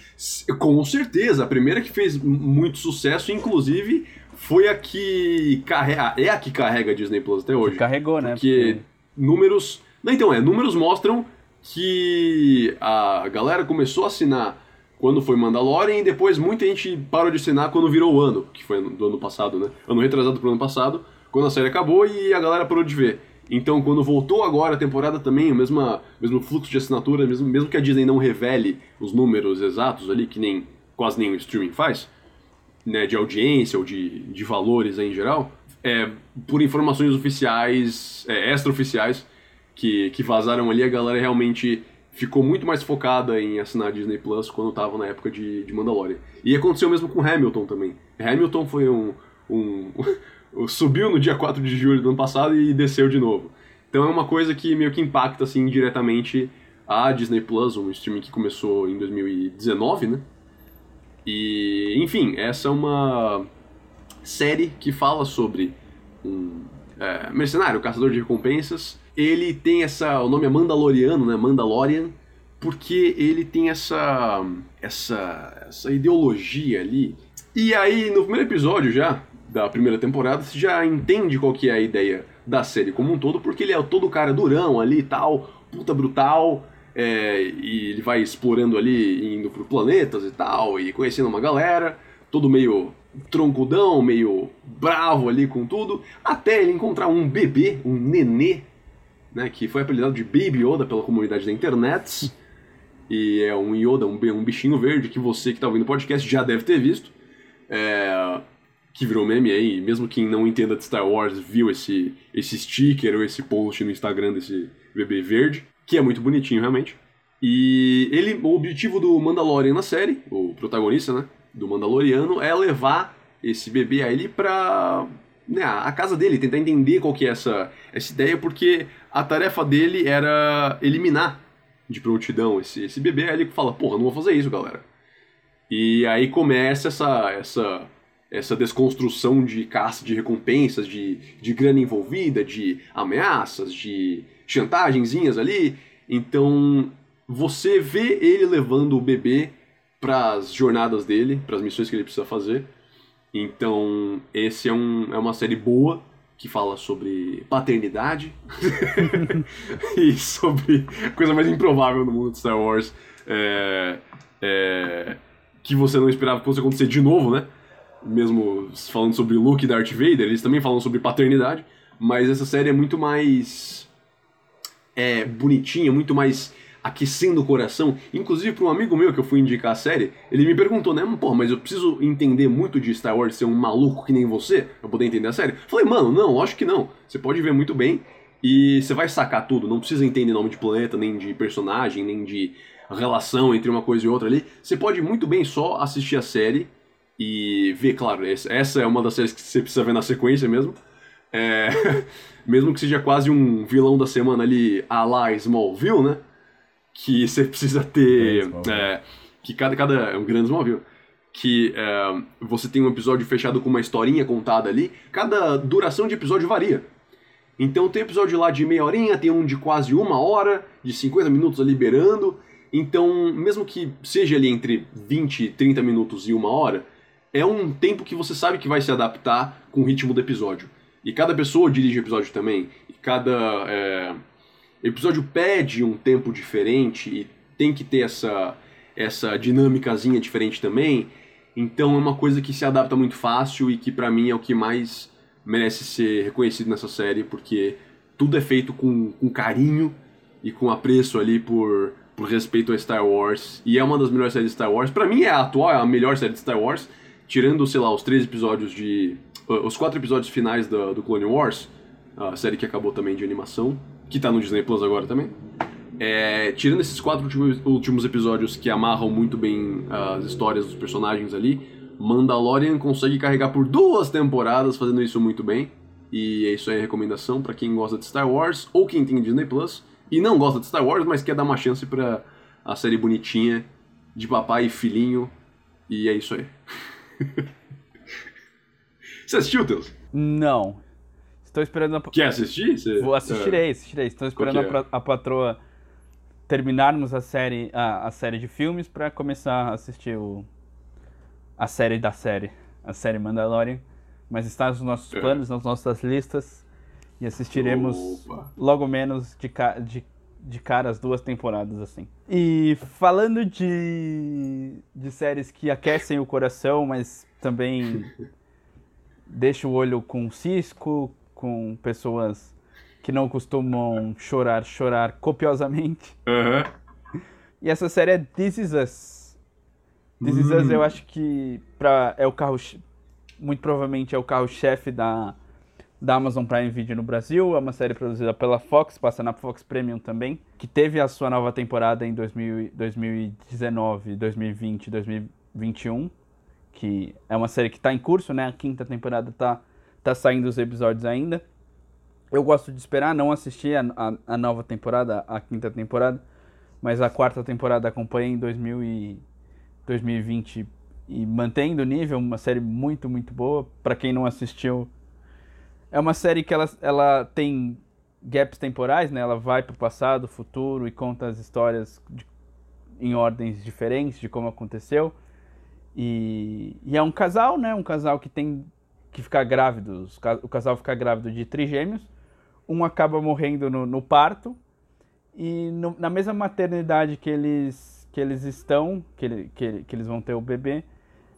S1: Com certeza, a primeira que fez muito sucesso, inclusive, foi a que carrega. É a que carrega a Disney Plus até hoje.
S2: Que carregou, né?
S1: Porque números. Não, então, é, números mostram que a galera começou a assinar quando foi Mandalorian e depois muita gente parou de assinar quando virou o ano, que foi do ano passado, né? Ano retrasado pro ano passado, quando a série acabou e a galera parou de ver. Então, quando voltou agora a temporada também, o mesmo, mesmo fluxo de assinatura, mesmo, mesmo que a Disney não revele os números exatos ali, que nem quase nenhum streaming faz, né, de audiência ou de, de valores em geral, é, por informações oficiais, é, extra-oficiais, que, que vazaram ali, a galera realmente ficou muito mais focada em assinar Disney Plus quando tava na época de, de Mandalorian. E aconteceu mesmo com Hamilton também. Hamilton foi um, um subiu no dia 4 de julho do ano passado e desceu de novo. Então é uma coisa que meio que impacta assim diretamente a Disney Plus, um streaming que começou em 2019, né? E, enfim, essa é uma série que fala sobre um é, mercenário, caçador de recompensas. Ele tem essa, o nome é Mandaloriano, né? Mandalorian, porque ele tem essa, essa, essa ideologia ali. E aí, no primeiro episódio já, da primeira temporada, você já entende qual que é a ideia da série como um todo, porque ele é todo cara durão ali e tal, puta brutal, é, e ele vai explorando ali, indo por planetas e tal, e conhecendo uma galera, todo meio troncudão, meio bravo ali com tudo, até ele encontrar um bebê, um nenê, né, que foi apelidado de Baby Yoda pela comunidade da internet, e é um Yoda, um, um bichinho verde que você que tá ouvindo o podcast já deve ter visto, é, que virou meme aí, mesmo quem não entenda de Star Wars viu esse, esse sticker ou esse post no Instagram desse bebê verde, que é muito bonitinho realmente. E ele, o objetivo do Mandalorian na série, o protagonista, né, do Mandaloriano, é levar esse bebê aí pra né, a casa dele, tentar entender qual que é essa, essa ideia, porque a tarefa dele era eliminar de prontidão esse, esse bebê, aí ele fala, porra, não vou fazer isso, galera. E aí começa essa, essa, essa desconstrução de caça de recompensas, de, de grana envolvida, de ameaças, de chantagenzinhas ali. Então você vê ele levando o bebê para as jornadas dele, para as missões que ele precisa fazer. Então, esse é, um, é uma série boa que fala sobre paternidade e sobre a coisa mais improvável no mundo de Star Wars é, é, que você não esperava que fosse acontecer de novo, né? Mesmo falando sobre Luke e Darth Vader, eles também falam sobre paternidade, mas essa série é muito mais é, bonitinha, muito mais aquecendo o coração. Inclusive, para um amigo meu que eu fui indicar a série, ele me perguntou, né? Pô, mas eu preciso entender muito de Star Wars, ser um maluco que nem você, pra poder entender a série? falei, mano, não, acho que não. Você pode ver muito bem e você vai sacar tudo. Não precisa entender nome de planeta, nem de personagem, nem de relação entre uma coisa e outra ali. Você pode muito bem só assistir a série e ver, claro, essa é uma das séries que você precisa ver na sequência mesmo. É, mesmo que seja quase um vilão da semana ali a la Smallville, né? que você precisa ter. É, que cada, cada. É um grande Smallville. Que é, você tem um episódio fechado com uma historinha contada ali. Cada duração de episódio varia. Então tem episódio lá de meia horinha, tem um de quase uma hora, de 50 minutos liberando. Então, mesmo que seja ali entre 20, 30 minutos e uma hora, é um tempo que você sabe que vai se adaptar com o ritmo do episódio. E cada pessoa dirige o episódio também. E cada. É, episódio pede um tempo diferente e tem que ter essa, essa dinâmicazinha diferente também. Então é uma coisa que se adapta muito fácil e que para mim é o que mais merece ser reconhecido nessa série, porque tudo é feito com, com carinho e com apreço ali por, por respeito a Star Wars. E é uma das melhores séries de Star Wars. Para mim é a atual, é a melhor série de Star Wars, tirando, sei lá, os três episódios de. Os quatro episódios finais do, Clone Wars, a série que acabou também de animação que tá no Disney Plus agora também. É, tirando esses quatro últimos, últimos episódios que amarram muito bem as histórias dos personagens ali, Mandalorian consegue carregar por duas temporadas fazendo isso muito bem. E é isso aí a recomendação para quem gosta de Star Wars ou quem tem Disney Plus e não gosta de Star Wars, mas quer dar uma chance para a série bonitinha de papai e filhinho. E é isso aí. Você assistiu, Teus?
S2: Não. Estou esperando a...
S1: Quer assistir? Você...
S2: Vou assistirei, é. assistirei. Estou esperando a, a patroa terminarmos a série, a, a série de filmes para começar a assistir o, a série da série, a série Mandalorian. Mas está nos nossos é. planos, nas nossas listas. E assistiremos Opa. logo menos de, de, de cara as duas temporadas, assim. E falando de, de séries que aquecem o coração, mas também deixa o olho com cisco, com pessoas que não costumam chorar, chorar copiosamente.
S1: Uhum.
S2: E essa série é This Is Us. This Is Us eu hum. acho que pra, é o carro, muito provavelmente é o carro-chefe da, da Amazon Prime Video no Brasil. É uma série produzida pela Fox, passa na Fox Premium também, que teve a sua nova temporada em 2000, 2019, 2020, 2021, que é uma série que está em curso, né? A quinta temporada está tá saindo os episódios ainda. Eu gosto de esperar, não assistir a, a, a, nova temporada, a quinta temporada, mas a quarta temporada acompanhei em 2000 e 2020 e mantendo o nível, uma série muito, muito boa. Para quem não assistiu, é uma série que ela, ela tem gaps temporais, né? Ela vai para o passado, futuro e conta as histórias de, em ordens diferentes de como aconteceu. E, e, é um casal, né? Um casal que tem que ficar grávido, o casal fica grávido de trigêmeos, um acaba morrendo no, no parto, e no, na mesma maternidade que eles, que eles estão, que, ele, que, que eles vão ter o bebê,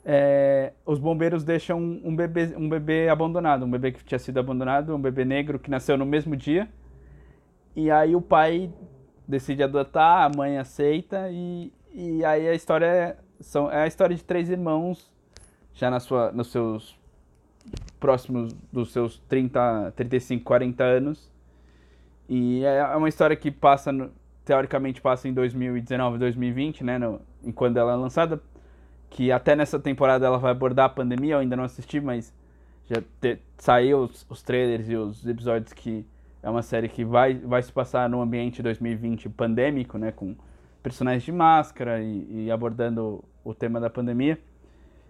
S2: é, os bombeiros deixam um, bebê, um bebê abandonado, um bebê que tinha sido abandonado, um bebê negro que nasceu no mesmo dia, e aí o pai decide adotar, a mãe aceita, e, e aí a história é, são, é a história de três irmãos, já na sua, nos seus próximos dos seus 30, 35, 40 anos. E é, é uma história que passa, no, teoricamente, passa em 2019, 2020, né? No, quando ela é lançada. Que até nessa temporada ela vai abordar a pandemia, eu ainda não assisti, mas já te, saiu os, os trailers e os episódios que é uma série que vai, vai se passar no ambiente 2020 pandêmico, né? Com personagens de máscara e, e abordando o tema da pandemia.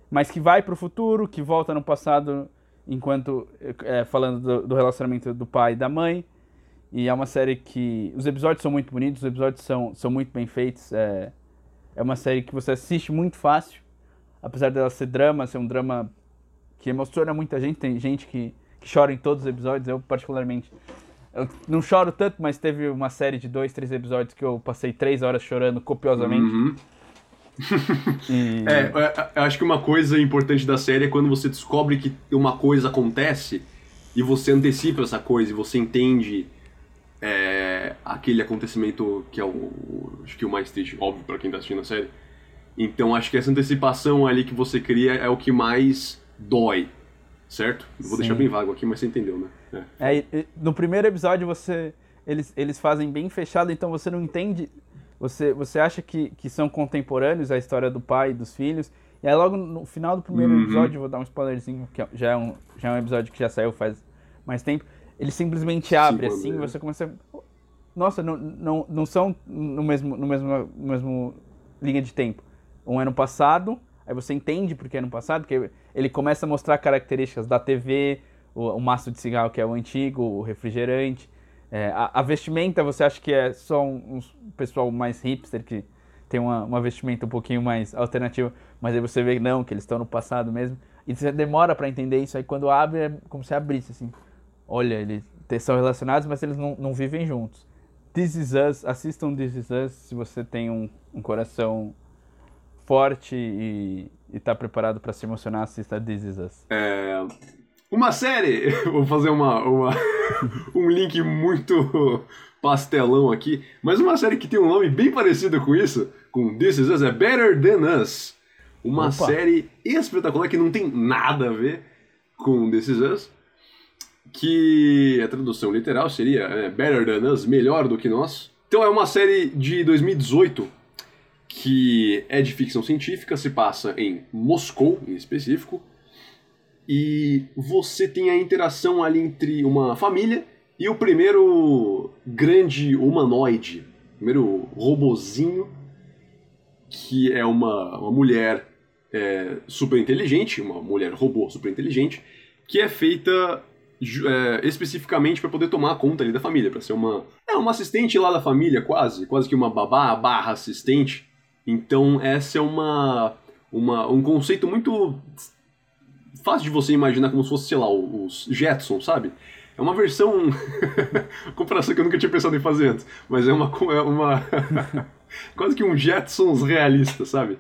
S2: Mas que vai para o futuro, que volta no passado, enquanto é, falando do, do, relacionamento do pai e da mãe. E é uma série que. Os episódios são muito bonitos, os episódios são, são muito bem feitos. É, é uma série que você assiste muito fácil. Apesar dela ser drama, ser um drama que emociona muita gente. Tem gente que, que chora em todos os episódios. Eu, particularmente, eu não choro tanto, mas teve uma série de dois, três episódios que eu passei três horas chorando copiosamente.
S1: Uhum. e... É, eu acho que uma coisa importante da série é quando você descobre que uma coisa acontece e você antecipa essa coisa e você entende é, aquele acontecimento que é o, acho que o mais triste, óbvio, para quem tá assistindo a série. Então acho que essa antecipação ali que você cria é o que mais dói, certo? vou Sim. deixar bem vago aqui, mas você entendeu, né?
S2: É. é no primeiro episódio você eles, eles fazem bem fechado, então você não entende. Você, você acha que, que são contemporâneos a história do pai e dos filhos. E aí logo no final do primeiro uhum. episódio, vou dar um spoilerzinho, que é, já é um, já é um episódio que já saiu faz mais tempo. Ele simplesmente abre Sim, assim, e você começa. A... Nossa, não, não, não são no mesmo, no mesmo, no mesmo linha de tempo. Um ano passado, aí você entende porque é no passado, que ele começa a mostrar características da TV, o, o maço de cigarro que é o antigo, o refrigerante. É, a, a, vestimenta, você acha que é só um, um pessoal mais hipster que tem uma, uma, vestimenta um pouquinho mais alternativa, mas aí você vê não, que eles estão no passado mesmo. E você demora para entender isso, aí quando abre é como se abrisse assim. Olha, eles são relacionados, mas eles não, não vivem juntos. This Is Us, assistam This Is Us se você tem um, um coração forte e está preparado para se emocionar, assista This Is Us.
S1: É, uma série! Vou fazer uma, uma um link muito pastelão aqui, mas uma série que tem um nome bem parecido com isso, com This Is Us, é Better Than Us. Uma Opa. série espetacular que não tem nada a ver com This Is Us, que a tradução literal seria é, Better Than Us, melhor do que nós. Então é uma série de 2018 que é de ficção científica, se passa em Moscou, em específico, e você tem a interação ali entre uma família e o primeiro grande humanoide, primeiro robozinho, que é uma, uma mulher é, super inteligente, uma mulher robô super inteligente, que é feita é, especificamente para poder tomar conta ali da família, para ser uma é uma assistente lá da família, quase, quase que uma babá barra assistente. Então essa é uma, uma um conceito muito fácil de você imaginar como se fosse, sei lá, os Jetsons, sabe? É uma versão. comparação que eu nunca tinha pensado em fazer antes. Mas é uma. É uma quase que um Jetsons realista, sabe?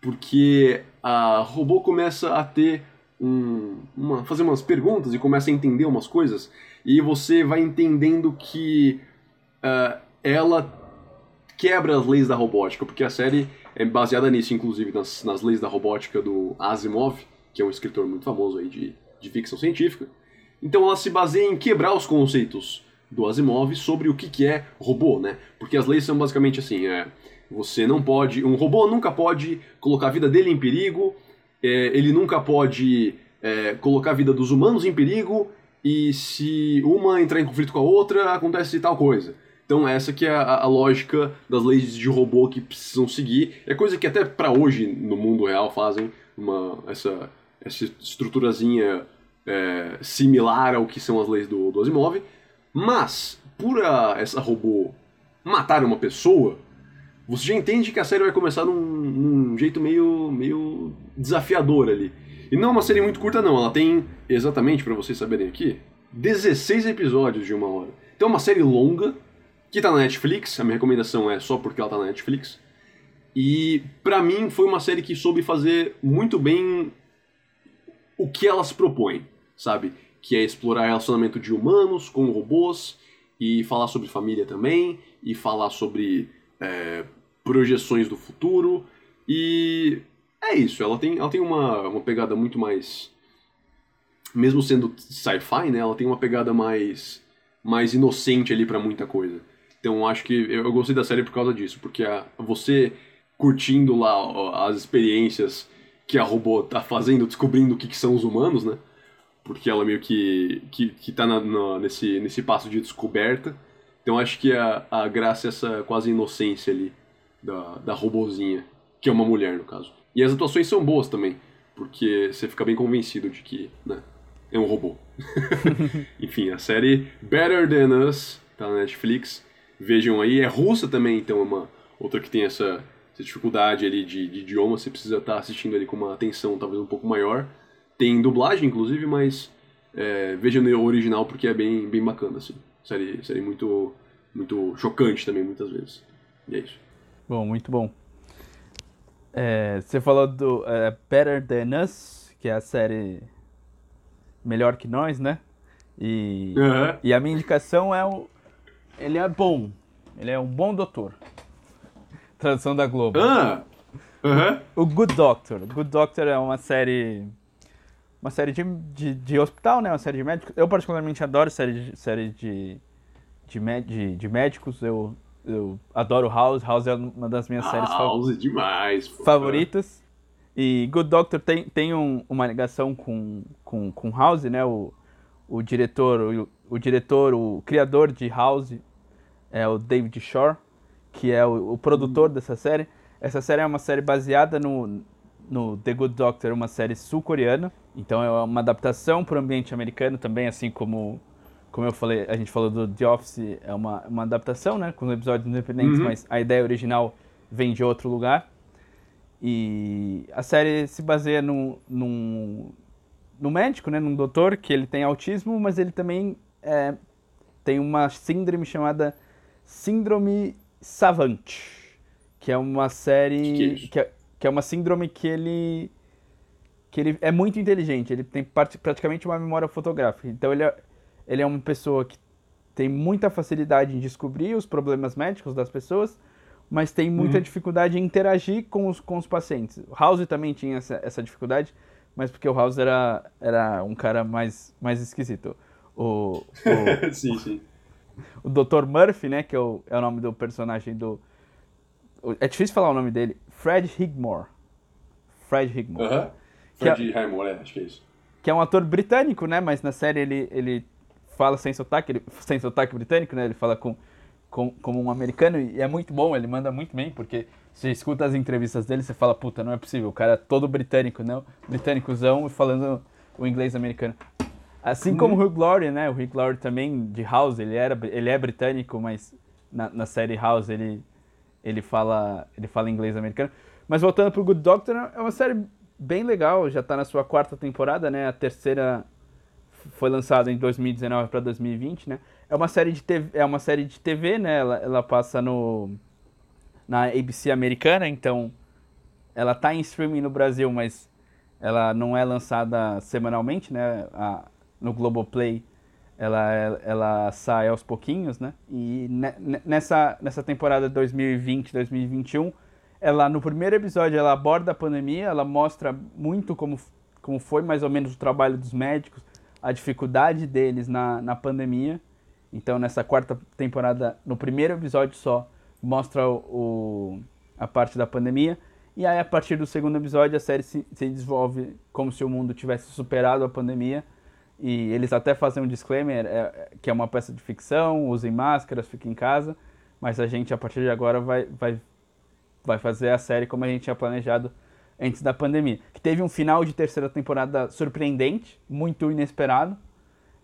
S1: Porque a robô começa a ter um. Uma, fazer umas perguntas e começa a entender umas coisas. E você vai entendendo que uh, ela quebra as leis da robótica, porque a série é baseada nisso, inclusive, nas, nas leis da robótica do Asimov que é um escritor muito famoso aí de, de ficção científica. Então ela se baseia em quebrar os conceitos do Asimov sobre o que, que é robô, né? Porque as leis são basicamente assim, é, você não pode, um robô nunca pode colocar a vida dele em perigo, é, ele nunca pode é, colocar a vida dos humanos em perigo, e se uma entrar em conflito com a outra, acontece tal coisa. Então essa que é a, a, lógica das leis de robô que precisam seguir. É coisa que até para hoje no mundo real fazem uma essa essa estruturazinha é, similar ao que são as leis do, do Asimov, mas por a, essa robô matar uma pessoa, você já entende que a série vai começar num, num jeito meio, meio desafiador ali. E não é uma série muito curta não, ela tem, exatamente para vocês saberem aqui, 16 episódios de uma hora. Então é uma série longa, que tá na Netflix, a minha recomendação é só porque ela tá na Netflix. E para mim foi uma série que soube fazer muito bem o que elas propõem, sabe? Que é explorar relacionamento de humanos com robôs e falar sobre família também e falar sobre é, projeções do futuro e é isso. Ela tem, ela tem uma, uma pegada muito mais mesmo sendo sci-fi, né, ela tem uma pegada mais mais inocente ali para muita coisa. Então acho que eu, gostei da série por causa disso, porque a, você curtindo lá ó, as experiências que a robô tá fazendo, descobrindo o que, que são os humanos, né? Porque ela meio que, que, que tá na, na, nesse, nesse passo de descoberta. Então acho que a, a graça é essa quase inocência ali da, da robozinha, que é uma mulher no caso. E as atuações são boas também, porque você fica bem convencido de que né, é um robô. Enfim, a série Better Than Us tá na Netflix. Vejam aí, é russa também, então é uma outra que tem essa, essa dificuldade ali de, de idioma, você precisa estar tá assistindo ali com uma atenção talvez um pouco maior. Tem dublagem, inclusive, mas é, veja no original porque é bem, bem bacana, assim. Série, série muito, muito chocante também, muitas vezes. E é isso.
S2: Bom, muito bom. É, você falou do é, Better Than Us, que é a série melhor que nós, né? E, uhum. e a minha indicação é o. Ele é bom. Ele é um bom doutor. Tradução da Globo.
S1: Ah! Uhum.
S2: O Good Doctor. O Good Doctor é uma série. Uma série de, de, de, hospital, né? Uma série de médicos. Eu particularmente adoro série de, série de, de, de, de médicos. Eu, eu adoro House. House é uma das minhas séries
S1: House é demais,
S2: favoritas. E Good Doctor tem, tem um, uma ligação com, com, com House, né? O, o diretor, o, o diretor, o criador de House é o David Shore, que é o, o produtor uhum. dessa série. Essa série é uma série baseada no, no The Good Doctor, uma série sul-coreana. Então é uma adaptação para o ambiente americano também, assim como como eu falei, a gente falou do The Office, é uma, uma adaptação, né, com episódios independentes, uhum. mas a ideia original vem de outro lugar. E a série se baseia num, num, num médico, né, num doutor, que ele tem autismo, mas ele também é, tem uma síndrome chamada Síndrome Savant, que é uma série...
S1: Que, que, é
S2: que, é, que é uma síndrome que ele que ele é muito inteligente, ele tem praticamente uma memória fotográfica. Então ele é, ele é uma pessoa que tem muita facilidade em descobrir os problemas médicos das pessoas, mas tem muita uhum. dificuldade em interagir com os, com os pacientes. O House também tinha essa, essa dificuldade, mas porque o House era, era um cara mais, mais esquisito. O,
S1: o, sim, sim.
S2: O Dr. Murphy, né, que é o, é o nome do personagem do... É difícil falar o nome dele. Fred Higmore. Fred Higmore.
S1: Uh -huh. Fred é, Higmore, é, acho que é isso.
S2: Que é um ator britânico, né, mas na série ele, ele fala sem sotaque, ele, sem sotaque britânico, né, ele fala com com, como um americano e é muito bom, ele manda muito bem, porque você escuta as entrevistas dele e você fala, puta, não é possível, o cara é todo britânico, não? Britânicozão e falando o inglês americano. Assim uhum. como o Hugh Laurie, né? O Hugh Laurie também, de House, ele, era, ele é britânico, mas na, na série House ele, ele, fala, ele fala inglês americano. Mas voltando pro Good Doctor, é uma série bem legal, já tá na sua quarta temporada, né? A terceira foi lançada em 2019 para 2020, né? É uma série de TV, é uma série de TV, né? Ela, ela passa no na ABC americana, então ela tá em streaming no Brasil, mas ela não é lançada semanalmente, né? A, no Globoplay ela, ela sai aos pouquinhos, né? E nessa, nessa temporada 2020-2021, ela no primeiro episódio ela aborda a pandemia, ela mostra muito como, como foi mais ou menos o trabalho dos médicos, a dificuldade deles na, na pandemia. Então, nessa quarta temporada, no primeiro episódio só, mostra o, o, a parte da pandemia. E aí, a partir do segundo episódio, a série se, se desenvolve como se o mundo tivesse superado a pandemia. E eles até fazem um disclaimer, é, que é uma peça de ficção, usem máscaras, fiquem em casa. Mas a gente, a partir de agora, vai, vai, vai fazer a série como a gente tinha planejado antes da pandemia. Que teve um final de terceira temporada surpreendente, muito inesperado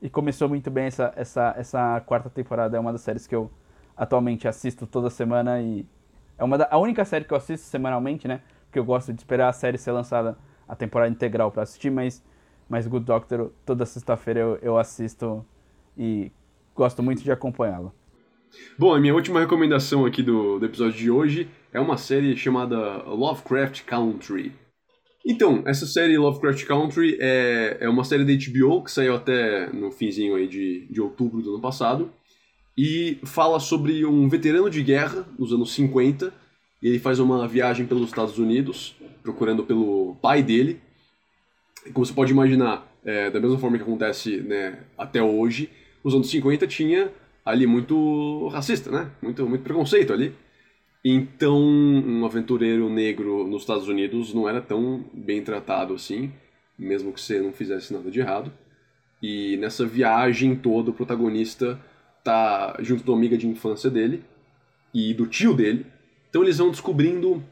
S2: e começou muito bem essa, essa, essa quarta temporada. É uma das séries que eu atualmente assisto toda semana e é uma da, a única série que eu assisto semanalmente, né? Porque eu gosto de esperar a série ser lançada a temporada integral para assistir, mas, mas Good Doctor toda sexta-feira eu, eu assisto e gosto muito de acompanhá-la.
S1: Bom, a minha última recomendação aqui do, do episódio de hoje é uma série chamada Lovecraft Country. Então, essa série Lovecraft Country é, é uma série da HBO que saiu até no finzinho aí de, de outubro do ano passado e fala sobre um veterano de guerra nos anos 50 e ele faz uma viagem pelos Estados Unidos procurando pelo pai dele como você pode imaginar, é, da mesma forma que acontece né, até hoje, os anos 50 tinha ali muito racista, né? Muito, muito preconceito ali. Então, um aventureiro negro nos Estados Unidos não era tão bem tratado assim, mesmo que você não fizesse nada de errado. E nessa viagem toda, o protagonista tá junto da amiga de infância dele e do tio dele. Então, eles vão descobrindo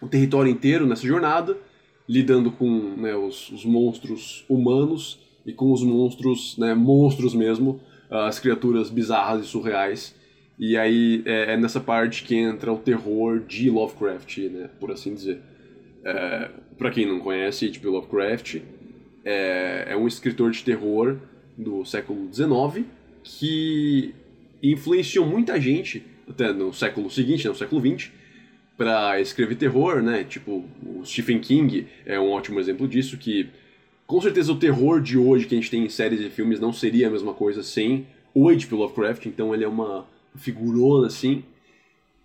S1: o território inteiro nessa jornada, lidando com né, os, os monstros humanos e com os monstros, né, monstros mesmo, as criaturas bizarras e surreais e aí é, é, nessa parte que entra o terror de Lovecraft, né, por assim dizer. É, para quem não conhece, H.P. Lovecraft é, é um escritor de terror do século XIX que influenciou muita gente, até no século seguinte, né, no século XX, para escrever terror, né? Tipo, o Stephen King é um ótimo exemplo disso, que com certeza o terror de hoje que a gente tem em séries e filmes não seria a mesma coisa sem o H.P. Lovecraft, então ele é uma figurona assim.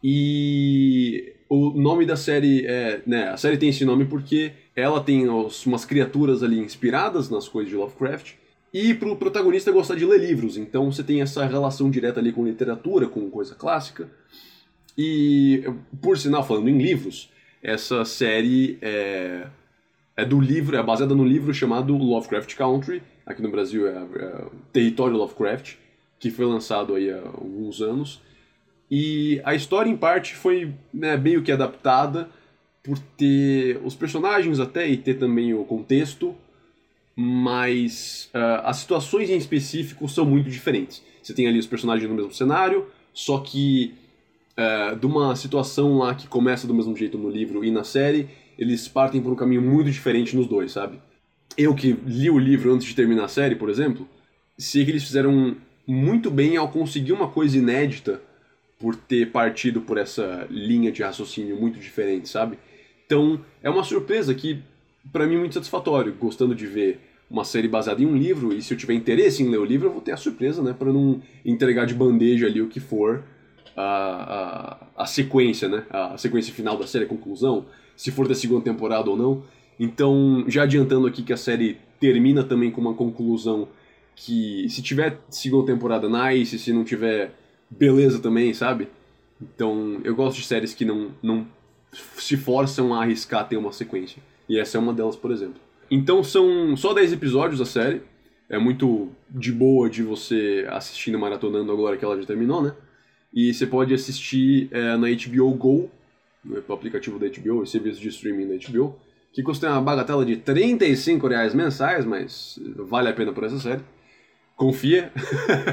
S1: E o nome da série é. Né, a série tem esse nome porque ela tem os, umas criaturas ali inspiradas nas coisas de Lovecraft. E pro protagonista gostar de ler livros, então você tem essa relação direta ali com literatura, com coisa clássica. E, por sinal, falando em livros, essa série é, é do livro, é baseada no livro chamado Lovecraft Country, aqui no Brasil é, é Território Lovecraft, que foi lançado aí há alguns anos. E a história, em parte, foi né, meio que adaptada por ter os personagens até e ter também o contexto, mas uh, as situações em específico são muito diferentes. Você tem ali os personagens no mesmo cenário, só que uh, de uma situação lá que começa do mesmo jeito no livro e na série, eles partem por um caminho muito diferente nos dois, sabe? Eu que li o livro antes de terminar a série, por exemplo, sei que eles fizeram muito bem ao conseguir uma coisa inédita por ter partido por essa linha de raciocínio muito diferente, sabe? Então, é uma surpresa que, para mim, é muito satisfatório, gostando de ver uma série baseada em um livro, e se eu tiver interesse em ler o livro, eu vou ter a surpresa, né? Para não entregar de bandeja ali o que for a, a, a sequência, né? A sequência final da série, a conclusão, se for da segunda temporada ou não. Então, já adiantando aqui que a série termina também com uma conclusão que se tiver segunda temporada nice, se não tiver beleza também, sabe? Então, eu gosto de séries que não, não se forçam a arriscar ter uma sequência. E essa é uma delas, por exemplo. Então, são só 10 episódios da série. É muito de boa de você assistindo maratonando agora que ela já terminou, né? E você pode assistir é, na HBO Go, no aplicativo da HBO, o serviço de streaming da HBO, que custa uma bagatela de 35 reais mensais, mas vale a pena por essa série confia.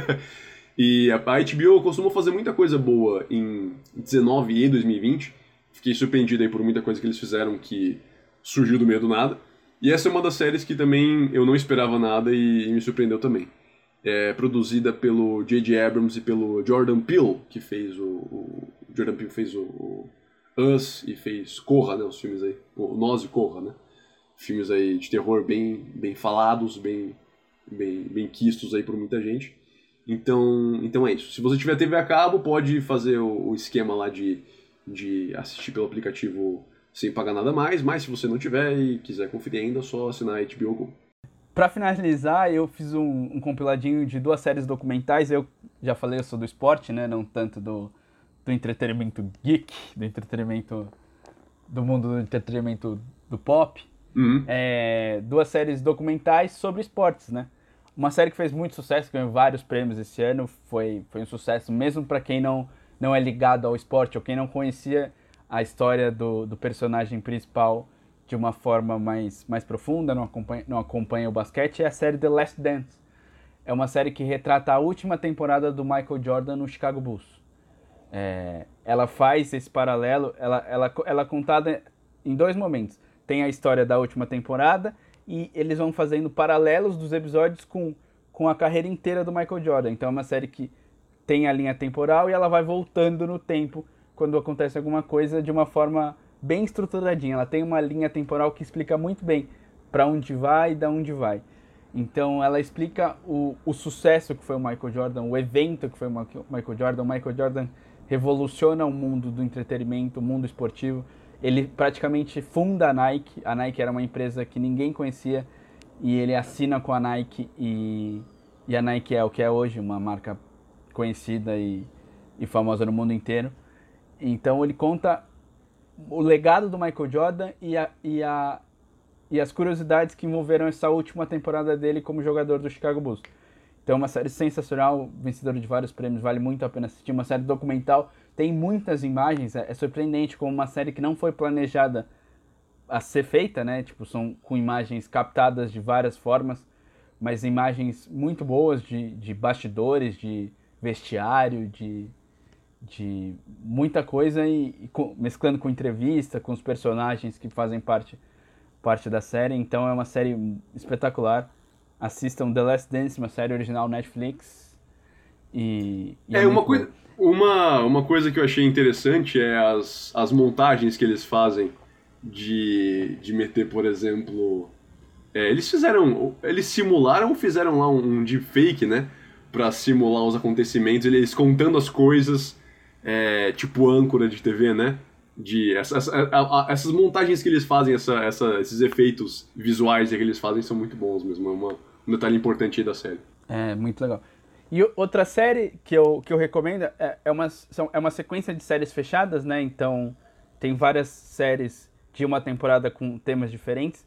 S1: e a HBO costuma fazer muita coisa boa em 19 e 2020. Fiquei surpreendido aí por muita coisa que eles fizeram que surgiu do meio do nada. E essa é uma das séries que também eu não esperava nada e, me surpreendeu também. É produzida pelo J.J. Abrams e pelo Jordan Peele, que fez o, o Jordan Peele fez o, o, Us e fez Corra, né, os filmes aí, o Nós e Corra, né? Filmes aí de terror bem bem falados, bem bem, bem quistos aí por muita gente. Então, então é isso. Se você tiver TV a cabo, pode fazer o, o esquema lá de, de assistir pelo aplicativo sem pagar nada mais, mas se você não tiver e quiser conferir ainda, é só assinar HBO Go.
S2: Para finalizar, eu fiz um, um, compiladinho de duas séries documentais. Eu já falei, eu sou do esporte, né? Não tanto do, do entretenimento geek, do entretenimento do mundo do entretenimento do pop.
S1: Uhum.
S2: É, duas séries documentais sobre esportes, né? Uma série que fez muito sucesso, ganhou vários prêmios esse ano, foi, foi um sucesso mesmo para quem não, não é ligado ao esporte ou quem não conhecia a história do, do personagem principal de uma forma mais, mais profunda, não acompanha, não acompanha o basquete, é a série The Last Dance. É uma série que retrata a última temporada do Michael Jordan no Chicago Bulls. É, ela faz esse paralelo, ela, ela, ela é contada em dois momentos. Tem a história da última temporada e eles vão fazendo paralelos dos episódios com, com a carreira inteira do Michael Jordan. Então é uma série que tem a linha temporal e ela vai voltando no tempo quando acontece alguma coisa de uma forma bem estruturadinha. Ela tem uma linha temporal que explica muito bem para onde vai e da onde vai. Então ela explica o, o sucesso que foi o Michael Jordan, o evento que foi o Michael Jordan. O Michael Jordan revoluciona o mundo do entretenimento, o mundo esportivo ele praticamente funda a Nike. A Nike era uma empresa que ninguém conhecia, e ele assina com a Nike e, e a Nike é o que é hoje, uma marca conhecida e, e famosa no mundo inteiro. Então ele conta o legado do Michael Jordan e, a, e, a, e as curiosidades que envolveram essa última temporada dele como jogador do Chicago Bulls. Então é uma série sensacional, vencedora de vários prêmios, vale muito a pena assistir. Uma série documental, tem muitas imagens, é, é surpreendente como uma série que não foi planejada a ser feita, né? Tipo, são com imagens captadas de várias formas, mas imagens muito boas de, de bastidores, de vestiário, de, de muita coisa e, e com, mesclando com entrevista, com os personagens que fazem parte, parte da série. Então é uma série espetacular. Assistam The Last Dance, uma série original Netflix. E,
S1: e é, é uma coisa, uma, uma coisa que eu achei interessante é as, as montagens que eles fazem de, de meter, por exemplo. É, eles fizeram. Eles simularam, fizeram lá um, um deepfake, né? Pra simular os acontecimentos, eles contando as coisas, é, tipo âncora de TV, né? De essas, essas montagens que eles fazem, essa, essa, esses efeitos visuais que eles fazem são muito bons mesmo. É uma, um detalhe importante aí da série.
S2: É, muito legal. E outra série que eu, que eu recomendo é, é, uma, são, é uma sequência de séries fechadas, né? Então tem várias séries de uma temporada com temas diferentes.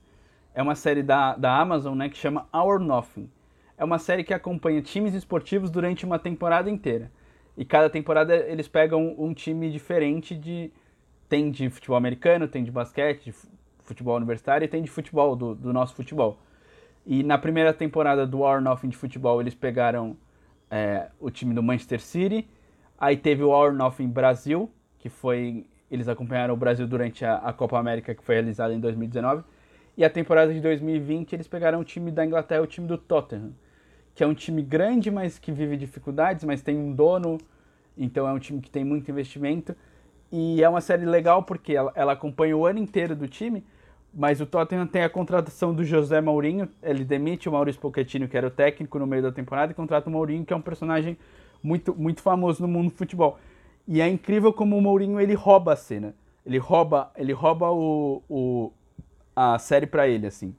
S2: É uma série da, da Amazon, né, que chama Our Nothing. É uma série que acompanha times esportivos durante uma temporada inteira. E cada temporada eles pegam um time diferente de. Tem de futebol americano, tem de basquete, de futebol universitário e tem de futebol, do, do nosso futebol. E na primeira temporada do Our Nothing de futebol, eles pegaram é, o time do Manchester City. Aí teve o Our Nothing Brasil, que foi eles acompanharam o Brasil durante a, a, Copa América que foi realizada em 2019. E a temporada de 2020 eles pegaram o time da Inglaterra, o time do Tottenham, que é um time grande, mas que vive dificuldades, mas tem um dono, então é um time que tem muito investimento. E é uma série legal porque ela, ela acompanha o ano inteiro do time, mas o Tottenham tem a contratação do José Mourinho, ele demite o Maurício Pochettino, que era o técnico no meio da temporada, e contrata o Mourinho, que é um personagem muito, muito famoso no mundo do futebol. E é incrível como o Mourinho ele rouba a cena. Ele rouba, ele rouba o, o a série para ele assim.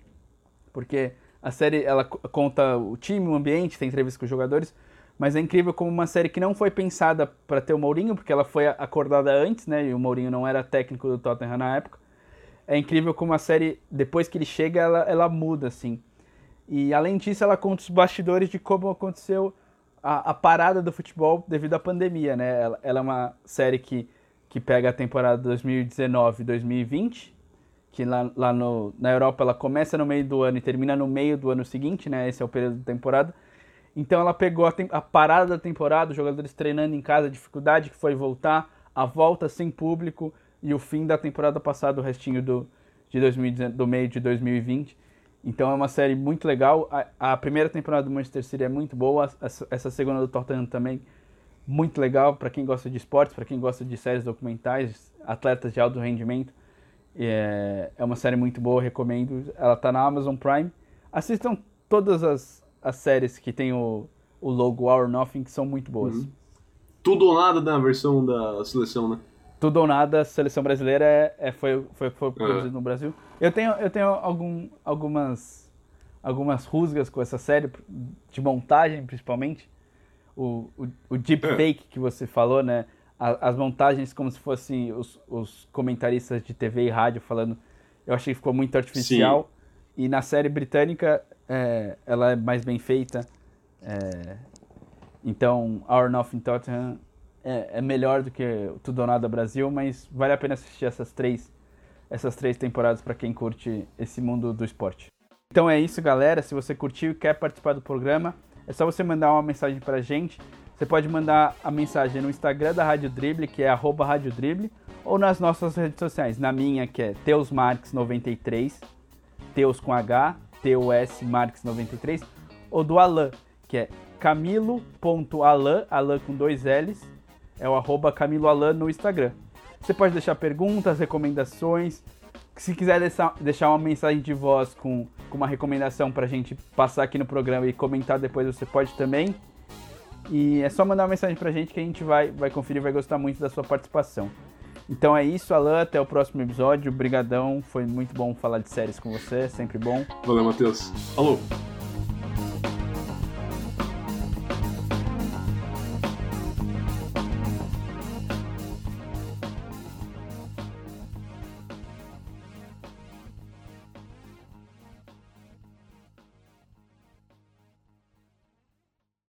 S2: Porque a série ela conta o time, o ambiente, tem entrevistas com os jogadores, mas é incrível como uma série que não foi pensada para ter o Mourinho, porque ela foi acordada antes, né? E o Mourinho não era técnico do Tottenham na época. É incrível como a série, depois que ele chega, ela, ela muda, assim. E além disso, ela conta os bastidores de como aconteceu a, a, parada do futebol devido à pandemia, né? Ela, ela, é uma série que, que pega a temporada 2019 2020, que lá, lá no, na Europa ela começa no meio do ano e termina no meio do ano seguinte, né? Esse é o período da temporada. Então ela pegou a, a parada da temporada, os jogadores treinando em casa, a dificuldade que foi voltar, a volta sem público e o fim da temporada passada, o restinho do, de 2019, do meio de 2020. Então é uma série muito legal. A, a, primeira temporada do Manchester City é muito boa, essa segunda do Tottenham também muito legal para quem gosta de esportes, para quem gosta de séries documentais, atletas de alto rendimento. É, é uma série muito boa, recomendo. Ela está na Amazon Prime. Assistam todas as, as séries que tem o, o logo Our Nothing, que são muito boas. Uhum.
S1: Tudo ou nada na versão da seleção, né?
S2: Tudo ou nada, a seleção brasileira é, é foi, foi, foi é. produzido no Brasil. Eu tenho, eu tenho algum, algumas, algumas rusgas com essa série, de montagem principalmente. O, o, o deepfake é. que você falou, né? As montagens como se fossem os, os comentaristas de TV e rádio falando. Eu achei que ficou muito artificial. Sim. E na série britânica, é, ela é mais bem feita. É, então, Our Nothing Tottenham é, é, melhor do que Tudo ou Nada Brasil, mas vale a pena assistir essas três, essas três temporadas para quem curte esse mundo do esporte. Então é isso, galera. Se você curtiu e quer participar do programa, é só você mandar uma mensagem para a gente. Você pode mandar a mensagem no Instagram da Rádio Dribble, que é arroba Rádio ou nas nossas redes sociais. Na minha, que é teusmarques93, Teus com H, TUS Marques93, ou do Alan, que é camilo.alan, Alan com dois L's, é o arroba Camilo Alan no Instagram. Você pode deixar perguntas, recomendações. Se quiser deixar, uma mensagem de voz com uma recomendação para a gente passar aqui no programa e comentar depois, você pode também. E é só mandar uma mensagem para a gente que a gente vai, vai conferir e vai gostar muito da sua participação. Então é isso, Alan. Até o próximo episódio. Obrigadão. Foi muito bom falar de séries com você. Sempre bom.
S1: Valeu, Matheus. Falou.